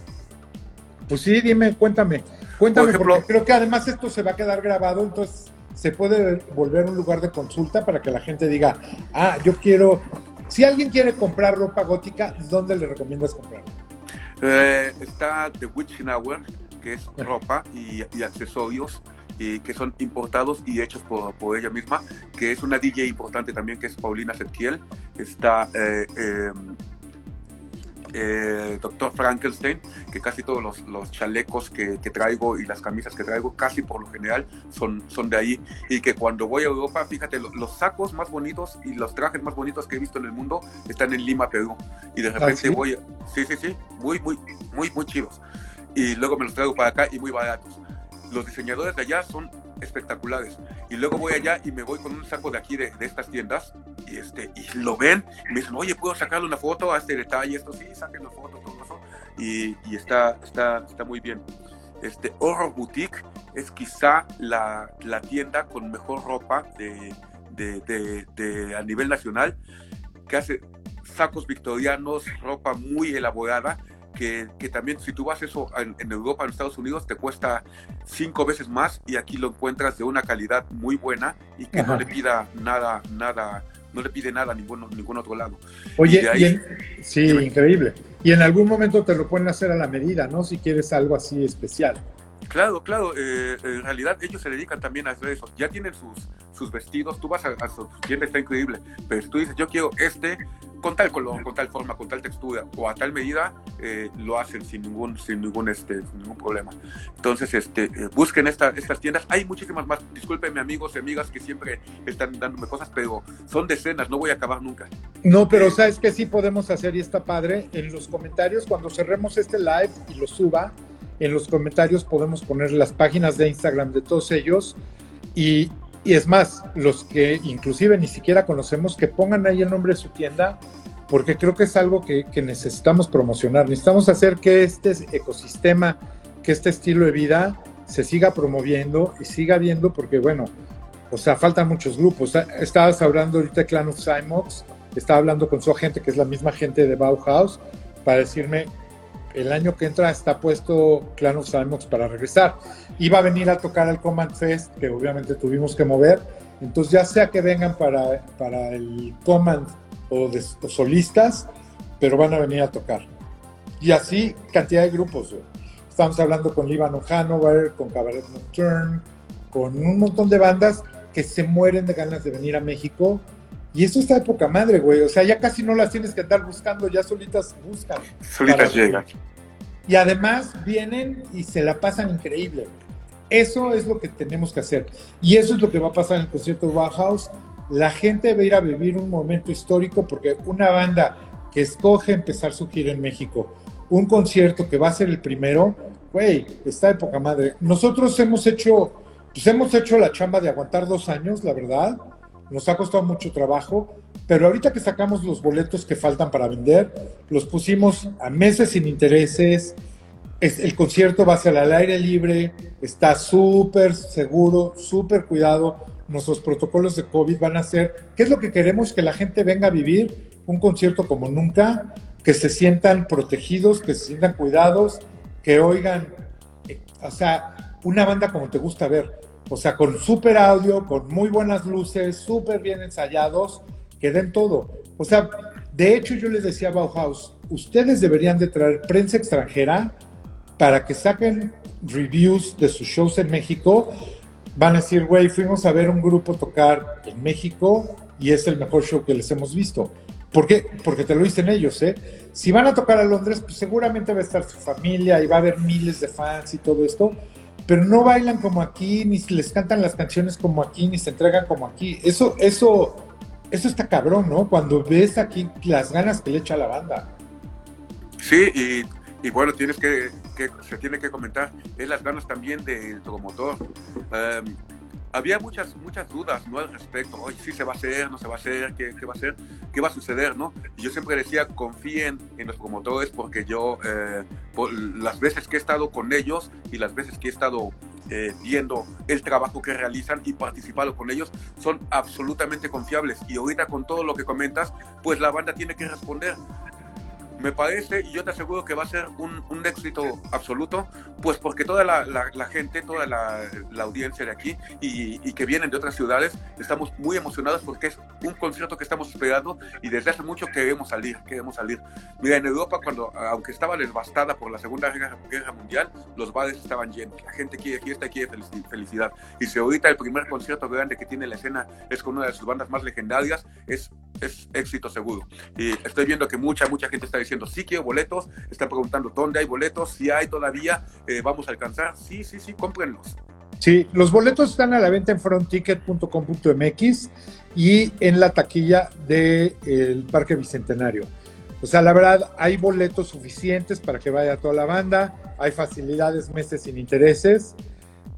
Pues sí, dime, cuéntame. Cuéntame, ejemplo, porque creo que además esto se va a quedar grabado, entonces se puede volver un lugar de consulta para que la gente diga, ah, yo quiero, si alguien quiere comprar ropa gótica, ¿dónde le recomiendas comprar? Eh, está The Witching Hour, que es ropa y, y accesorios y que son importados y hechos por, por, ella misma, que es una DJ importante también, que es Paulina Septiel. Está eh, eh, eh, Doctor Frankenstein, que casi todos los, los chalecos que, que, traigo y las camisas que traigo, casi por lo general, son, son de ahí. Y que cuando voy a Europa, fíjate, los, los, sacos más bonitos y los trajes más bonitos que he visto en el mundo están en Lima, Perú. Y de repente ¿Ah, sí? voy, sí, sí, sí, muy, muy, muy, muy chidos. Y luego me los traigo para acá y muy baratos. Los diseñadores de allá son espectaculares. Y luego voy allá y me voy con un saco de aquí de, de estas tiendas y, este, y lo ven y me dicen, oye, ¿puedo sacarle una foto a este detalle? Esto sí, saquen la foto, todo eso. Y, y está, está, está muy bien. Este Horror Boutique es quizá la, la tienda con mejor ropa de, de, de, a nivel nacional, que hace sacos victorianos, ropa muy elaborada, que, que, también si tú vas eso en, en, Europa, en Estados Unidos, te cuesta cinco veces más y aquí lo encuentras de una calidad muy buena y que Ajá. no le pida nada, nada, no le pide nada a ningún, ningún otro lado. Oye, y ahí, y en, sí, increíble. Y en algún momento te lo pueden hacer a la medida, ¿no? Si quieres algo así especial. Claro, claro, eh, en realidad ellos se dedican también a hacer eso. Ya tienen sus, sus vestidos, tú vas a, a su tienda, está increíble, pero si tú dices, yo quiero este con tal color, con tal forma, con tal textura o a tal medida, eh, lo hacen sin ningún, sin ningún, este, sin ningún problema. Entonces, este, eh, busquen esta, estas tiendas. Hay muchísimas más. Discúlpenme, amigos y amigas que siempre están dándome cosas, pero son decenas, no voy a acabar nunca. No, pero sabes que sí podemos hacer y está padre. En los comentarios, cuando cerremos este live y lo suba, en los comentarios podemos poner las páginas de Instagram de todos ellos y, y, es más, los que inclusive ni siquiera conocemos, que pongan ahí el nombre de su tienda, porque creo que es algo que, que necesitamos promocionar. Necesitamos hacer que este ecosistema, que este estilo de vida se siga promoviendo y siga viendo, porque bueno, o sea, faltan muchos grupos. Estabas hablando ahorita de Clan of Simox, estaba hablando con su agente, que es la misma gente de Bauhaus, para decirme, el año que entra está puesto Clan of Simox para regresar. Iba a venir a tocar al Command Fest, que obviamente tuvimos que mover. Entonces, ya sea que vengan para, para el Command o, de, o solistas, pero van a venir a tocar. Y así, cantidad de grupos. Güey. Estamos hablando con Líbano Hanover, con Cabaret Nocturne, con un montón de bandas que se mueren de ganas de venir a México. Y eso está de poca madre, güey. O sea, ya casi no las tienes que andar buscando, ya solitas buscan. Solitas llegan. Y además vienen y se la pasan increíble. Eso es lo que tenemos que hacer. Y eso es lo que va a pasar en el concierto de Bauhaus. La gente va a ir a vivir un momento histórico porque una banda que escoge empezar su gira en México, un concierto que va a ser el primero, güey, está de poca madre. Nosotros hemos hecho, pues hemos hecho la chamba de aguantar dos años, la verdad. Nos ha costado mucho trabajo, pero ahorita que sacamos los boletos que faltan para vender, los pusimos a meses sin intereses. Es, el concierto va a ser al aire libre, está súper seguro, súper cuidado. Nuestros protocolos de COVID van a ser, ¿qué es lo que queremos? Que la gente venga a vivir un concierto como nunca, que se sientan protegidos, que se sientan cuidados, que oigan, eh, o sea, una banda como te gusta ver, o sea, con súper audio, con muy buenas luces, súper bien ensayados, que den todo. O sea, de hecho yo les decía a Bauhaus, ustedes deberían de traer prensa extranjera para que saquen reviews de sus shows en México. Van a decir, güey, fuimos a ver un grupo tocar en México y es el mejor show que les hemos visto. ¿Por qué? Porque te lo dicen ellos, ¿eh? Si van a tocar a Londres, pues seguramente va a estar su familia y va a haber miles de fans y todo esto, pero no bailan como aquí, ni les cantan las canciones como aquí, ni se entregan como aquí. Eso, eso, eso está cabrón, ¿no? Cuando ves aquí las ganas que le echa la banda. Sí, y, y bueno, tienes que que se tiene que comentar es las ganas también del promotor. Em, había muchas, muchas dudas ¿no? al respecto. Hoy sí se va a hacer, no se va a hacer, ¿qué, qué va a hacer, qué va a suceder, ¿no? Y yo siempre decía, confíen en los promotores porque yo, eh, por las veces que he estado con ellos y las veces que he estado eh, viendo el trabajo que realizan y participado con ellos, son absolutamente confiables. Y ahorita con todo lo que comentas, pues la banda tiene que responder me parece, y yo te aseguro que va a ser un, un éxito absoluto, pues porque toda la, la, gente, toda la, la, audiencia de aquí y, y, que vienen de otras ciudades, estamos muy emocionados porque es un concierto que estamos esperando y desde hace mucho queremos salir, queremos salir. Mira, en Europa, cuando, aunque estaba devastada por la Segunda Guerra, Mundial, los bares estaban llenos, la gente quiere fiesta quiere felicidad. Y si ahorita el primer concierto grande que tiene la escena es con una de sus bandas más legendarias, es, es éxito seguro. Y estoy viendo que mucha, mucha gente está diciendo, sí quiero boletos, están preguntando dónde hay boletos, si hay todavía, eh, vamos a alcanzar, sí, sí, sí, cómprenlos. Sí, los boletos están a la venta en frontticket.com.mx y en la taquilla del Parque Bicentenario. O sea, la verdad, hay boletos suficientes para que vaya toda la banda, hay facilidades, meses sin intereses,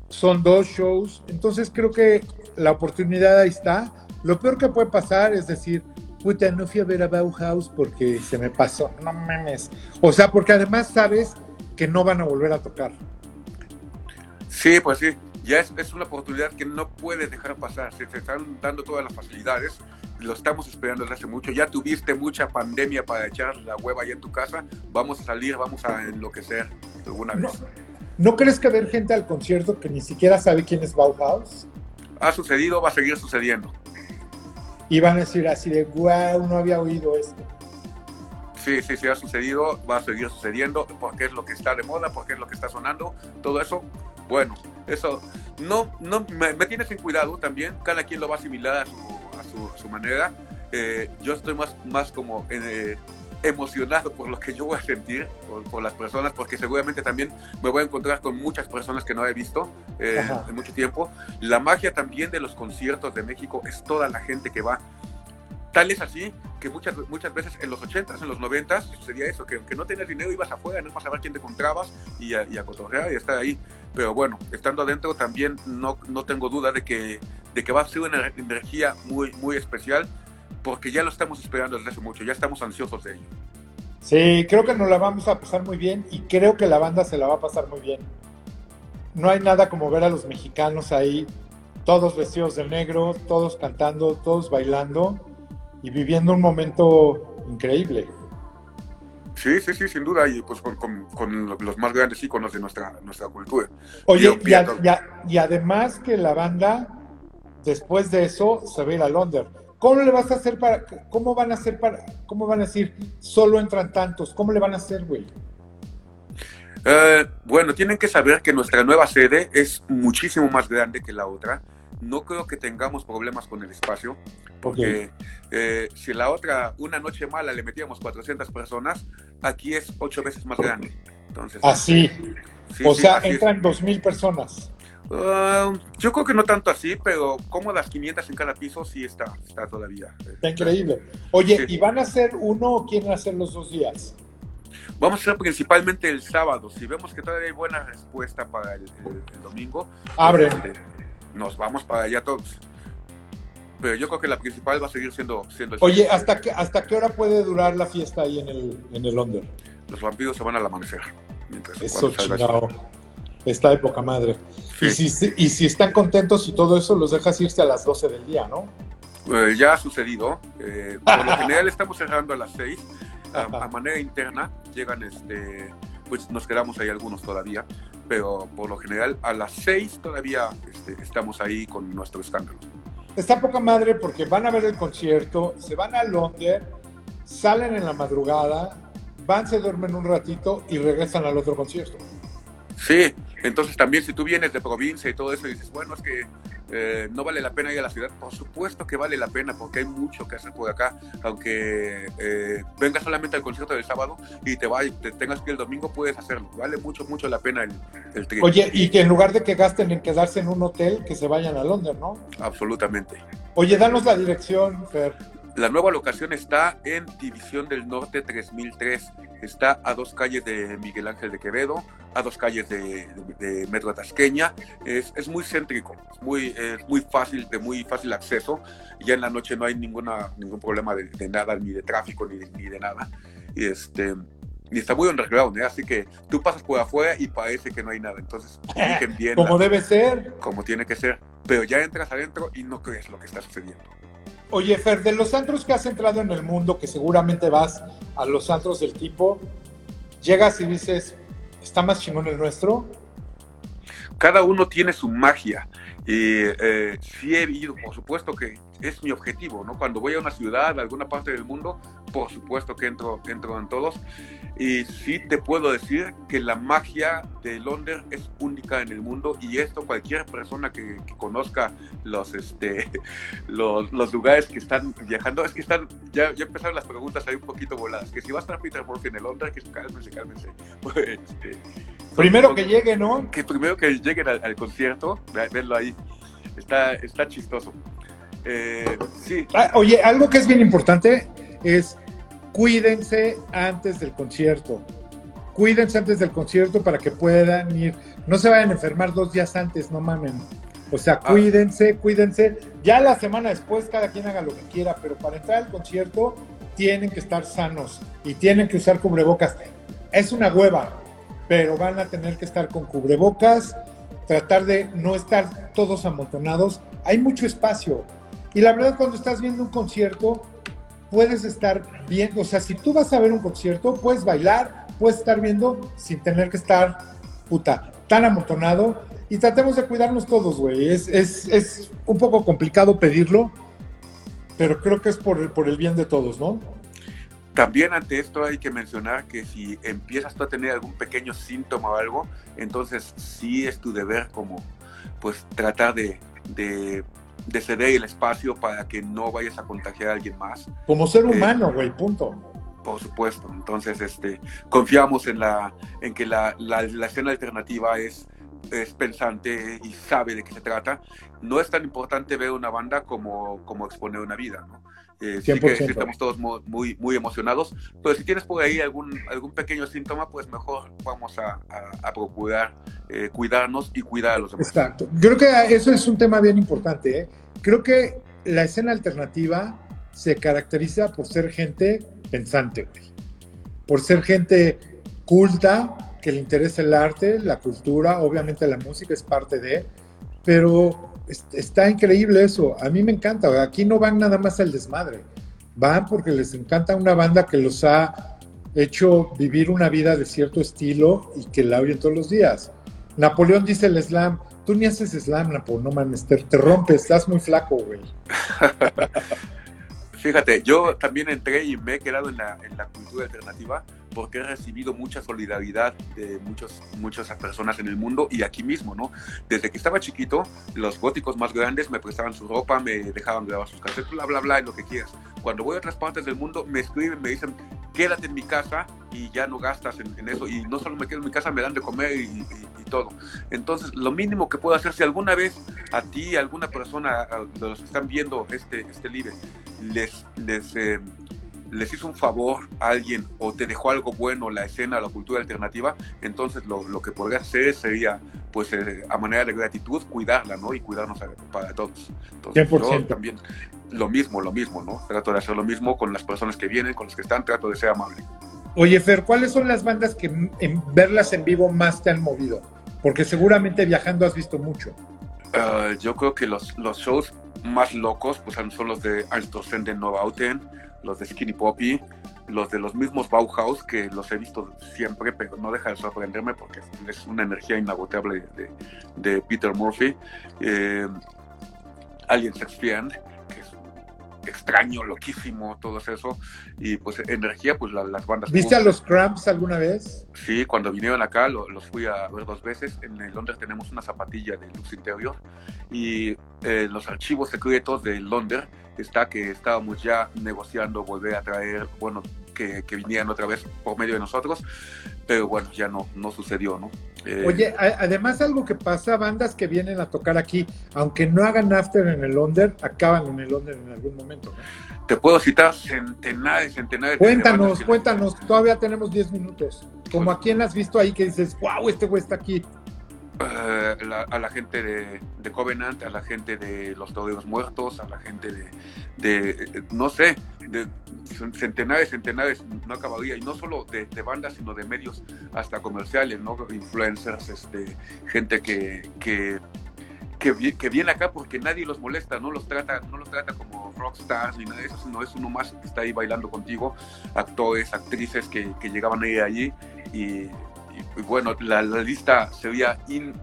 son dos shows, entonces creo que la oportunidad ahí está. Lo peor que puede pasar es decir, puta, no fui a ver a Bauhaus porque se me pasó. No mames. O sea, porque además sabes que no van a volver a tocar. Sí, pues sí. Ya es, es una oportunidad que no puedes dejar pasar. Se te están dando todas las facilidades. Lo estamos esperando desde hace mucho. Ya tuviste mucha pandemia para echar la hueva ahí en tu casa. Vamos a salir, vamos a enloquecer alguna vez. ¿No, ¿No crees que haber gente al concierto que ni siquiera sabe quién es Bauhaus? Ha sucedido, va a seguir sucediendo y van a decir así de, wow, no había oído esto. Sí, sí, sí ha sucedido, va a seguir sucediendo, porque es lo que está de moda, porque es lo que está sonando, todo eso, bueno, eso no, no me, me tiene sin cuidado también, cada quien lo va a asimilar a su manera. Eh, yo estoy más, más como eh, emocionado por lo que yo voy a sentir, por, por, las personas, porque seguramente también me voy a encontrar con muchas personas que no he visto eh, en mucho tiempo. La magia también de los conciertos de México es toda la gente que va. Tal es así que muchas, muchas veces en los 80s, en los 90s, sucedía eso, que aunque no tenías dinero ibas afuera, no ibas a ver quién te encontrabas y a, y a cotorrear y estar ahí. Pero bueno, estando adentro también no, no tengo duda de que, de que va a ser una energía muy, muy especial porque ya lo estamos esperando desde hace mucho, ya estamos ansiosos de ello. Sí, creo que nos la vamos a pasar muy bien y creo que la banda se la va a pasar muy bien. No hay nada como ver a los mexicanos ahí, todos vestidos de negro, todos cantando, todos bailando y viviendo un momento increíble. Sí, sí, sí, sin duda, y pues con, con, con los más grandes íconos de nuestra, nuestra cultura. Oye, y, a, y, a, y, además que la banda, después de eso, se va a ir a Londres. ¿Cómo le vas a hacer para, cómo van a hacer para, cómo van a decir, solo entran tantos? ¿Cómo le van a hacer, güey? Uh, bueno, tienen que saber que nuestra nueva sede es muchísimo más grande que la otra. No creo que tengamos problemas con el espacio, porque okay. eh, si la otra, una noche mala, le metíamos 400 personas, aquí es ocho veces más grande. Entonces, así. Sí, o sí, sea, así entran 2.000 personas. Uh, yo creo que no tanto así, pero cómodas 500 en cada piso sí está, está todavía. Está increíble. Oye, sí. ¿y van a hacer uno o quieren hacer los dos días? Vamos a hacer principalmente el sábado. Si vemos que todavía hay buena respuesta para el, el, el domingo, Abre. Pues, nos vamos para allá todos. Pero yo creo que la principal va a seguir siendo, siendo el Oye, ¿hasta qué, ¿hasta qué hora puede durar la fiesta ahí en el, en el Londres? Los vampiros se van al amanecer. Eso chingado. Está de poca madre. Sí. Y, si, y si están contentos y todo eso, los dejas irse a las 12 del día, ¿no? Eh, ya ha sucedido. Eh, por lo general estamos cerrando a las 6. A, a, manera interna llegan, este, pues nos quedamos ahí algunos todavía, pero por lo general a las 6 todavía este, estamos ahí con nuestro escándalo. Está poca madre porque van a ver el concierto, se van a Londres, salen en la madrugada, van, se duermen un ratito y regresan al otro concierto. Sí, entonces también si tú vienes de provincia y todo eso y dices, bueno, es que eh, no vale la pena ir a la ciudad, por supuesto que vale la pena porque hay mucho que hacer por acá, aunque eh, vengas solamente al concierto del sábado y te, va, te tengas que ir el domingo, puedes hacerlo, vale mucho, mucho la pena el, el trip. Oye, y que en lugar de que gasten en quedarse en un hotel, que se vayan a Londres, ¿no? Absolutamente. Oye, danos la dirección, Fer. La nueva locación está en División del Norte 3003. Está a dos calles de Miguel Ángel de Quevedo, a dos calles de, de Metro Tasqueña. Es, es, muy céntrico, es muy, es muy fácil, de muy fácil acceso. Ya en la noche no hay ninguna, ningún problema de, de nada, ni de tráfico, ni de, ni de nada. Y, este, y está muy underground, ¿eh? así que tú pasas por afuera y parece que no hay nada. Entonces, bien. *laughs* Como debe ser. Como tiene que ser. Pero ya entras adentro y no crees lo que está sucediendo. Oye, Fer, de los antros que has entrado en el mundo, que seguramente vas a los antros del tipo, llegas y dices, ¿está más chingón el nuestro? Cada uno tiene su magia. Y eh, sí he ido, por supuesto que es mi objetivo, ¿no? Cuando voy a una ciudad, a alguna parte del mundo, por supuesto que entro, entro en todos. Y sí te puedo decir que la magia de Londres es única en el mundo y esto cualquier persona que, que conozca los, este, *laughs* los, los, lugares que están viajando, es que están, ya, ya empezaron las preguntas ahí un poquito voladas, que si va a estar Peter Murphy en el Londres, que cálmense, cálmense. *laughs* Pues, este, primero que llegue, ¿no? Que primero que lleguen al, al concierto, verlo ahí, está, está chistoso. Eh, sí. Ah, oye, algo que es bien importante es cuídense antes del concierto. Cuídense antes del concierto para que puedan ir. No se vayan a enfermar dos días antes, no mamen. O sea, cuídense, cuídense. Ya la semana después cada quien haga lo que quiera, pero para entrar al concierto tienen que estar sanos y tienen que usar cubrebocas. Es una hueva, pero van a tener que estar con cubrebocas, tratar de no estar todos amontonados. Hay mucho espacio. Y la verdad, cuando estás viendo un concierto, puedes estar viendo, o sea, si tú vas a ver un concierto, puedes bailar, puedes estar viendo sin tener que estar, puta, tan amontonado. Y tratemos de cuidarnos todos, güey. Es, es, es, un poco complicado pedirlo, pero creo que es por por el bien de todos, ¿no? También ante esto hay que mencionar que si empiezas tú a tener algún pequeño síntoma o algo, entonces sí es tu deber como pues tratar de, de de ceder el espacio para que no vayas a contagiar a alguien más. Como ser humano, güey, eh, punto. Por supuesto. Entonces, este, confiamos en, la, en que la, la, la escena alternativa es, es pensante y sabe de qué se trata. No es tan importante ver una banda como, como exponer una vida, ¿no? Eh, sí que sí estamos todos muy, muy emocionados, pero si tienes por ahí algún, algún pequeño síntoma, pues mejor vamos a, a, a procurar eh, cuidarnos y cuidar a los demás. Exacto. Creo que eso es un tema bien importante. ¿eh? Creo que la escena alternativa se caracteriza por ser gente pensante, güey. por ser gente culta, que le interesa el arte, la cultura, obviamente la música es parte de, pero está increíble eso. A mí me encanta. Aquí no van nada más al desmadre. Van porque les encanta una banda que los ha hecho vivir una vida de cierto estilo y que la oyen todos los días. Napoleón dice el slam. Tú ni haces slam, Napoleón, no mames, te, te rompes, estás muy flaco, güey. *laughs* Fíjate, yo también entré y me he quedado en la, en la cultura alternativa porque he recibido mucha solidaridad de muchos, muchas personas en el mundo y aquí mismo, ¿no? Desde que estaba chiquito, los góticos más grandes me prestaban su ropa, me dejaban grabar sus casetas, bla, bla, bla, lo que quieras. Cuando voy a otras partes del mundo, me escriben, me dicen, quédate en mi casa y ya no gastas en, en eso. Y no solo me quedo en mi casa, me dan de comer y, y, y, todo. Entonces, lo mínimo que puedo hacer, si alguna vez a ti, a alguna persona de los que están viendo este, este live, les, les, eh, les hizo un favor a alguien o te dejó algo bueno la escena, la cultura alternativa, entonces lo, lo que podría hacer sería, pues eh, a manera de gratitud, cuidarla, ¿no? Y cuidarnos a, para todos. Entonces, 100%. yo también lo mismo, lo mismo, ¿no? Trato de hacer lo mismo con las personas que vienen, con los que están, trato de ser amable. Oye, Fer, ¿cuáles son las bandas que en verlas en vivo más te han movido? Porque seguramente viajando has visto mucho. Uh, yo creo que los, los shows más locos pues, son los de Alstosen de Novauten, los de Skinny Poppy, los de los mismos Bauhaus, que los he visto siempre, pero no deja de sorprenderme porque es una energía inagotable de, de Peter Murphy. Eh, Alien Sex Fiend, que es extraño, loquísimo, todo eso. Y pues energía, pues la, las bandas. ¿Viste a los Cramps alguna vez? Sí, cuando vinieron acá lo, los fui a ver dos veces. En Londres tenemos una zapatilla de luz interior y eh, los archivos secretos de Londres está que estábamos ya negociando volver a traer, bueno, que, que, vinieran otra vez por medio de nosotros, pero bueno, ya no, no sucedió, ¿no? Eh, Oye, además algo que pasa, bandas que vienen a tocar aquí, aunque no hagan after en el under, acaban en el under en algún momento. Te puedo citar centenares, centenares. Cuéntanos, cuéntanos, todavía tenemos 10 minutos. Como pues a quién has visto ahí que dices, wow, este güey está aquí. Eh, a la gente de, Covenant, a la gente de los Toreros Muertos, a la gente de, no sé, de centenares, centenares, no acabaría, y no solo de, bandas, sino de medios hasta comerciales, ¿no? Influencers, este, gente que, que, que, viene acá porque nadie los molesta, no los trata, no los trata como rockstars ni nada de eso, sino es uno más que está ahí bailando contigo, actores, actrices que, que llegaban a ir allí y y, bueno, la, lista sería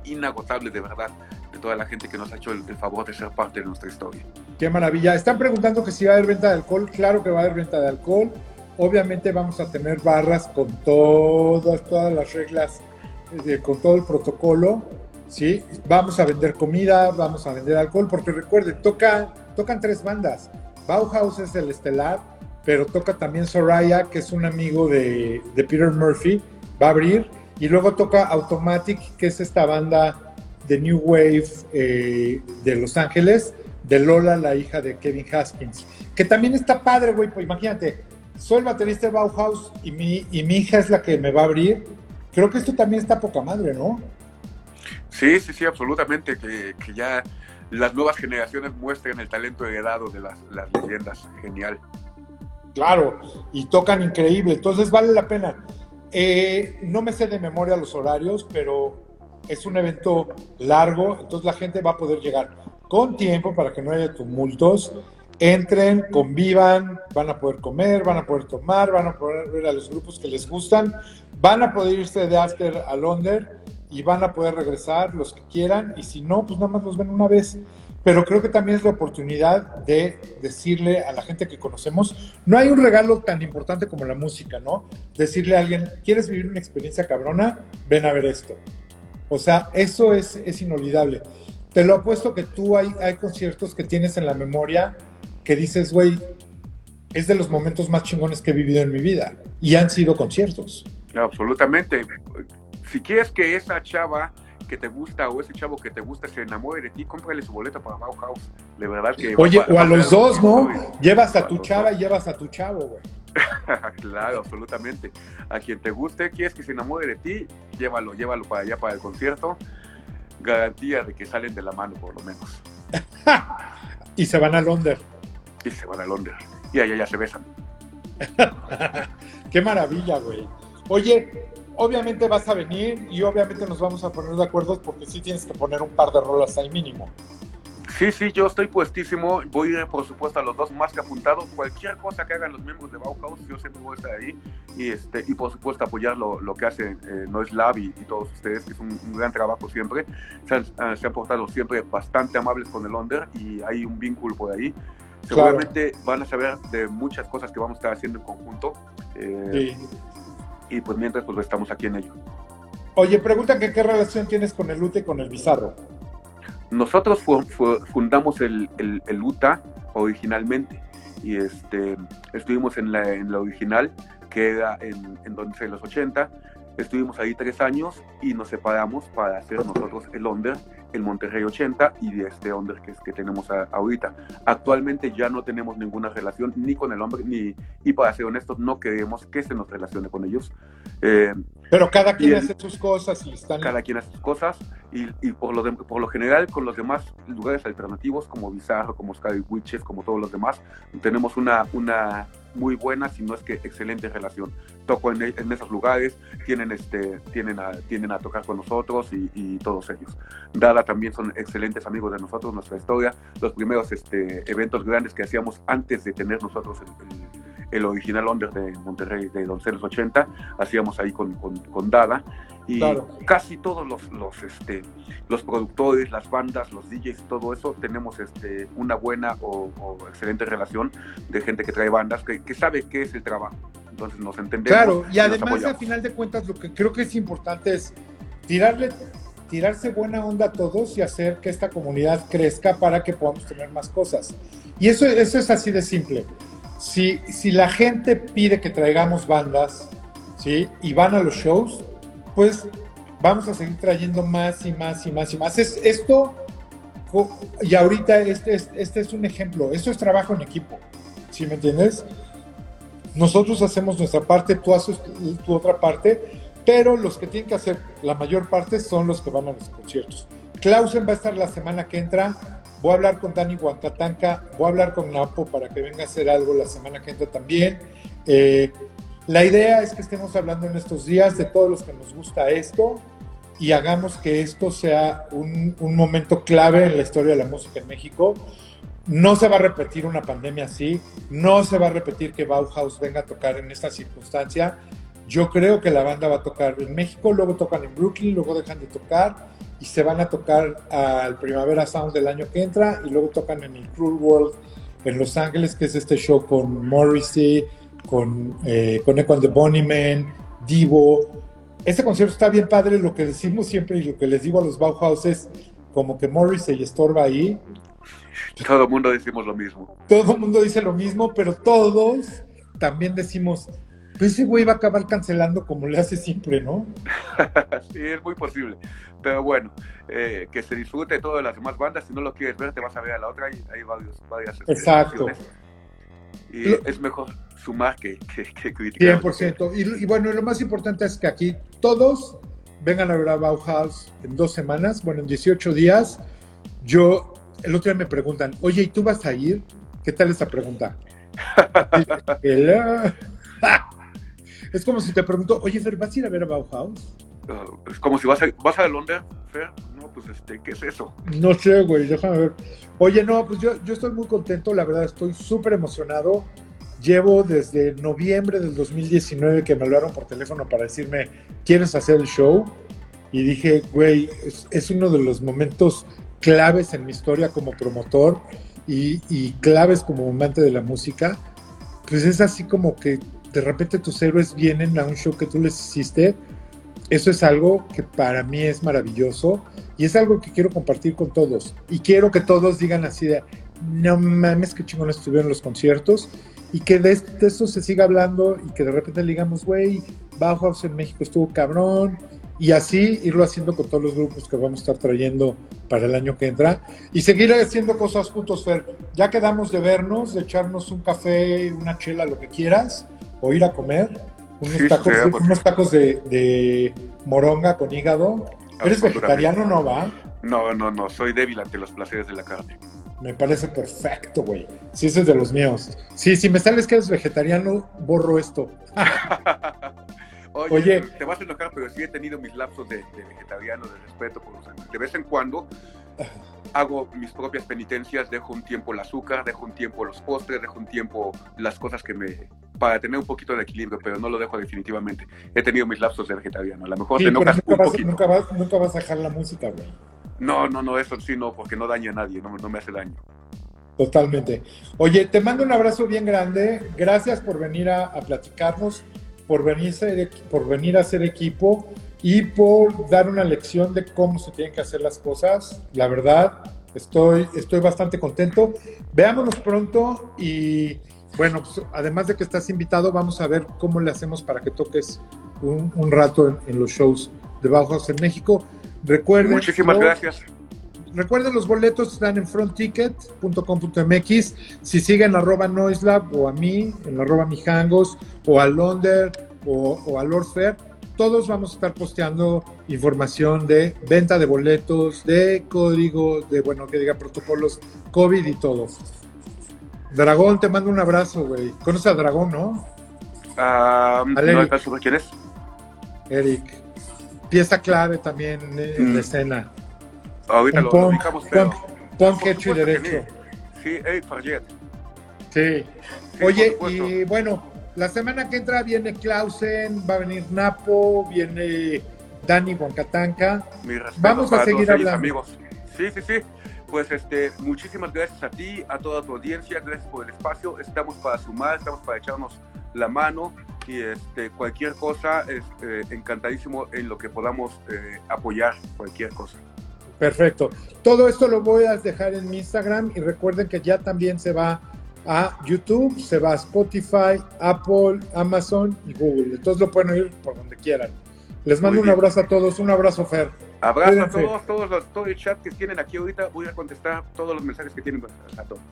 inagotable de verdad de toda la gente que nos ha hecho el, favor de ser parte de nuestra historia. Qué maravilla. Están preguntando que si va a haber venta de alcohol. Claro que va a haber venta de alcohol. Obviamente vamos a tener barras con todas, todas las reglas, eh, con todo el protocolo. ¿sí? Vamos a vender comida, vamos a vender alcohol, porque recuerden, toca, tocan tres bandas. Bauhaus es el estelar, pero toca también Soraya, que es un amigo de, de Peter Murphy, va a abrir y luego toca Automatic, que es esta banda de New Wave eh, de Los Ángeles, de Lola, la hija de Kevin Haskins. Que también está padre, güey, pues imagínate, soy el baterista de Bauhaus y mi, y mi hija es la que me va a abrir. Creo que esto también está poca madre, ¿no? Sí, sí, sí, absolutamente. Que, que ya las nuevas generaciones muestren el talento heredado de las, las leyendas. Genial. Claro, y tocan increíble, entonces vale la pena. Eh, no me sé de memoria los horarios, pero es un evento largo, entonces la gente va a poder llegar con tiempo para que no haya tumultos. Entren, convivan, van a poder comer, van a poder tomar, van a poder ver a los grupos que les gustan, van a poder irse de after a Londres y van a poder regresar los que quieran y si no, pues nada más los ven una vez pero creo que también es la oportunidad de decirle a la gente que conocemos, no hay un regalo tan importante como la música, ¿no? Decirle a alguien, ¿quieres vivir una experiencia cabrona? Ven a ver esto. O sea, eso es, es inolvidable. Te lo apuesto que tú hay, hay conciertos que tienes en la memoria que dices, güey, es de los momentos más chingones que he vivido en mi vida. Y han sido conciertos. Absolutamente. Si quieres que esa chava que te gusta o ese chavo que te gusta se enamore de ti, cómprale su boleto para Bauhaus. De verdad que. Oye, o a los dos, ¿no? Llevas a tu chava y llevas a tu chavo, güey. *laughs* claro, absolutamente. A quien te guste, quieres que se enamore de ti, llévalo, llévalo para allá para el concierto. Garantía de que salen de la mano, por lo menos. *laughs* y se van a Londres. Y se van a Londres. Y allá ya se besan. *laughs* Qué maravilla, güey. Oye, obviamente vas a venir y obviamente nos vamos a poner de acuerdo porque sí tienes que poner un par de rolas ahí mínimo. Sí, sí, yo estoy puestísimo. Voy a ir, por supuesto, a los dos más que apuntados. Cualquier cosa que hagan los miembros de Bauhaus, yo siempre voy a estar ahí. Y, este, y por supuesto, apoyar lo, lo que hace eh, Noise Lab y, todos ustedes, que es un, gran trabajo siempre. Se han, ah, se han, portado siempre bastante amables con el Under y hay un vínculo por ahí. Seguramente van a saber de muchas cosas que vamos a estar haciendo en conjunto. Eh, sí y pues mientras pues estamos aquí en ello. Oye, pregunta que qué relación tienes con el UTA y con el Bizarro. Nosotros fundamos el, el, UTA originalmente y este, estuvimos en la, en la original que era en, en, en los 80 Estuvimos ahí tres años y nos separamos para hacer nosotros el Under, el Monterrey 80 y de este Under que, que tenemos ahorita. Actualmente ya no tenemos ninguna relación ni con el hombre, ni, y para ser honestos, no queremos que se nos relacione con ellos. Eh, Pero cada quien hace sus cosas y están... Cada quien hace sus cosas y, y por, lo por lo general con los demás lugares alternativos como Bizarro, como Sky Witches, como todos los demás, tenemos una... una muy buena, si no es que excelente relación. Toco en, esos lugares, tienen, este, tienen, a, tienen a tocar con nosotros y, todos ellos. Dada también son excelentes amigos de nosotros, nuestra historia. Los primeros este, eventos grandes que hacíamos antes de tener nosotros el, el, original Under de Monterrey de Doncelos 80, hacíamos ahí con, con, con Dada y casi todos los, los, este, los productores, las bandas, los DJs, todo eso, tenemos este, una buena o, excelente relación de gente que trae bandas, que, que, sabe qué es el trabajo. Entonces nos entendemos. Claro, y, además al final de cuentas lo que creo que es importante es tirarle, tirarse buena onda a todos y hacer que esta comunidad crezca para que podamos tener más cosas. Y eso, eso es así de simple. Si, si la gente pide que traigamos bandas, ¿sí? Y van a los shows, pues vamos a seguir trayendo más y más y más y más. Es, esto, y ahorita este es, este es un ejemplo, esto es trabajo en equipo, ¿sí me entiendes? Nosotros hacemos nuestra parte, tú haces tu otra parte, pero los que tienen que hacer la mayor parte son los que van a los conciertos. Clausen va a estar la semana que entra, voy a hablar con Dani Huancatanca, voy a hablar con Napo para que venga a hacer algo la semana que entra también. Eh, la idea es que estemos hablando en estos días de todos los que nos gusta esto y hagamos que esto sea un, momento clave en la historia de la música en México. No se va a repetir una pandemia así, no se va a repetir que Bauhaus venga a tocar en esta circunstancia. Yo creo que la banda va a tocar en México, luego tocan en Brooklyn, luego dejan de tocar y se van a tocar al Primavera Sound del año que entra y luego tocan en el Cruel World en Los Ángeles, que es este show con Morrissey, con, eh, con Echo and the Bunnymen, Divo. Este concierto está bien padre, lo que decimos siempre y lo que les digo a los Bauhaus es como que Morris se estorba ahí. Todo el mundo decimos lo mismo. Todo el mundo dice lo mismo, pero todos también decimos, pues ese güey va a acabar cancelando como le hace siempre, ¿no? *laughs* sí, es muy posible. Pero bueno, eh, que se disfrute de las demás bandas. Si no lo quieres ver, te vas a ver a la otra. Hay, hay varios, varias. Exacto. Y es mejor sumar que, que, criticar. 100%. Y, y, bueno, lo más importante es que aquí todos vengan a ver a Bauhaus en dos semanas, bueno, en 18 días. Yo, el otro día me preguntan, oye, ¿y tú vas a ir? ¿Qué tal esa pregunta? *laughs* *laughs* es como si te pregunto, oye, Fer, ¿vas a ir a ver a Bauhaus? Uh, es como si vas a, vas a Londres, Fer. No, pues, este, ¿qué es eso? No sé, güey, déjame ver. Oye, no, pues yo, yo estoy muy contento, la verdad, estoy súper emocionado Llevo desde noviembre del 2019 que me hablaron por teléfono para decirme, ¿quieres hacer el show? Y dije, güey, es, uno de los momentos claves en mi historia como promotor y, y, claves como amante de la música. Pues es así como que de repente tus héroes vienen a un show que tú les hiciste. Eso es algo que para mí es maravilloso y es algo que quiero compartir con todos. Y quiero que todos digan así de, no mames, qué chingón estuvieron los conciertos y que de, esto se siga hablando y que de repente le digamos, güey, Bauhaus en México estuvo cabrón, y así irlo haciendo con todos los grupos que vamos a estar trayendo para el año que entra y seguir haciendo cosas juntos, Fer. Ya quedamos de vernos, de echarnos un café, una chela, lo que quieras, o ir a comer. Unos tacos, unos tacos de, moronga con hígado. ¿Eres vegetariano o no va? No, no, no, soy débil ante los placeres de la carne. Me parece perfecto, güey. Sí, ese es de los míos. Sí, si me sales que eres vegetariano, borro esto. *laughs* Oye, te vas a enojar, pero sí he tenido mis lapsos de, vegetariano, de respeto por los animales. De vez en cuando hago mis propias penitencias, dejo un tiempo el azúcar, dejo un tiempo los postres, dejo un tiempo las cosas que me... para tener un poquito de equilibrio, pero no lo dejo definitivamente. He tenido mis lapsos de vegetariano. A lo mejor te enojas nunca un vas, poquito. Nunca vas, nunca vas a dejar la música, güey. No, no, no, eso sí no, porque no daña a nadie, no, no me hace daño. Totalmente. Oye, te mando un abrazo bien grande. Gracias por venir a, platicarnos, por venir, a por venir a hacer equipo y por dar una lección de cómo se tienen que hacer las cosas. La verdad, estoy, estoy bastante contento. Veámonos pronto y bueno, pues, además de que estás invitado, vamos a ver cómo le hacemos para que toques un, rato en, en, los shows de Bauhaus en México. Recuerden. Muchísimas gracias. Recuerden, los boletos están en frontticket.com.mx. Si siguen arroba Noislab o a mí, en arroba Mijangos, o a Londer o, o a Lord Fair, todos vamos a estar posteando información de venta de boletos, de código, de, bueno, que diga protocolos COVID y todo. Dragón, te mando un abrazo, güey. ¿Conoces a Dragón, no? Uh, no, ¿quién es? Eric pieza clave también en la mm. escena. Ahorita lo, ubicamos, pero... Punk, hecho y derecho. Sí, hey, Farget. Sí. Oye, y bueno, la semana que entra viene Clausen, va a venir Napo, viene Dani Boncatanca. Vamos a seguir hablando. Amigos. Sí, sí, sí. Pues este, muchísimas gracias a ti, a toda tu audiencia, gracias por el espacio. Estamos para sumar, estamos para echarnos la mano y este, cualquier cosa, este, encantadísimo en lo que podamos eh, apoyar, cualquier cosa. Perfecto. Todo esto lo voy a dejar en mi Instagram y recuerden que ya también se va a YouTube, se va a Spotify, Apple, Amazon y Google. Entonces lo pueden oír por donde quieran. Les mando un abrazo a todos, un abrazo, Fer. Abrazo a todos, todos todo el chat que tienen aquí ahorita. Voy a contestar todos los mensajes que tienen a todos.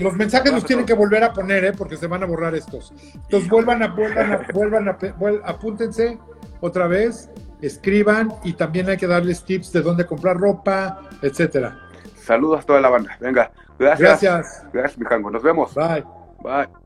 los mensajes los tienen que volver a poner, ¿eh? porque se van a borrar estos. Entonces vuelvan a, vuelvan a, vuelvan a, apúntense otra vez, escriban y también hay que darles tips de dónde comprar ropa, etcétera. Saludos a toda la banda. Venga, gracias. Gracias. Gracias, Mijango. Nos vemos. Bye. Bye.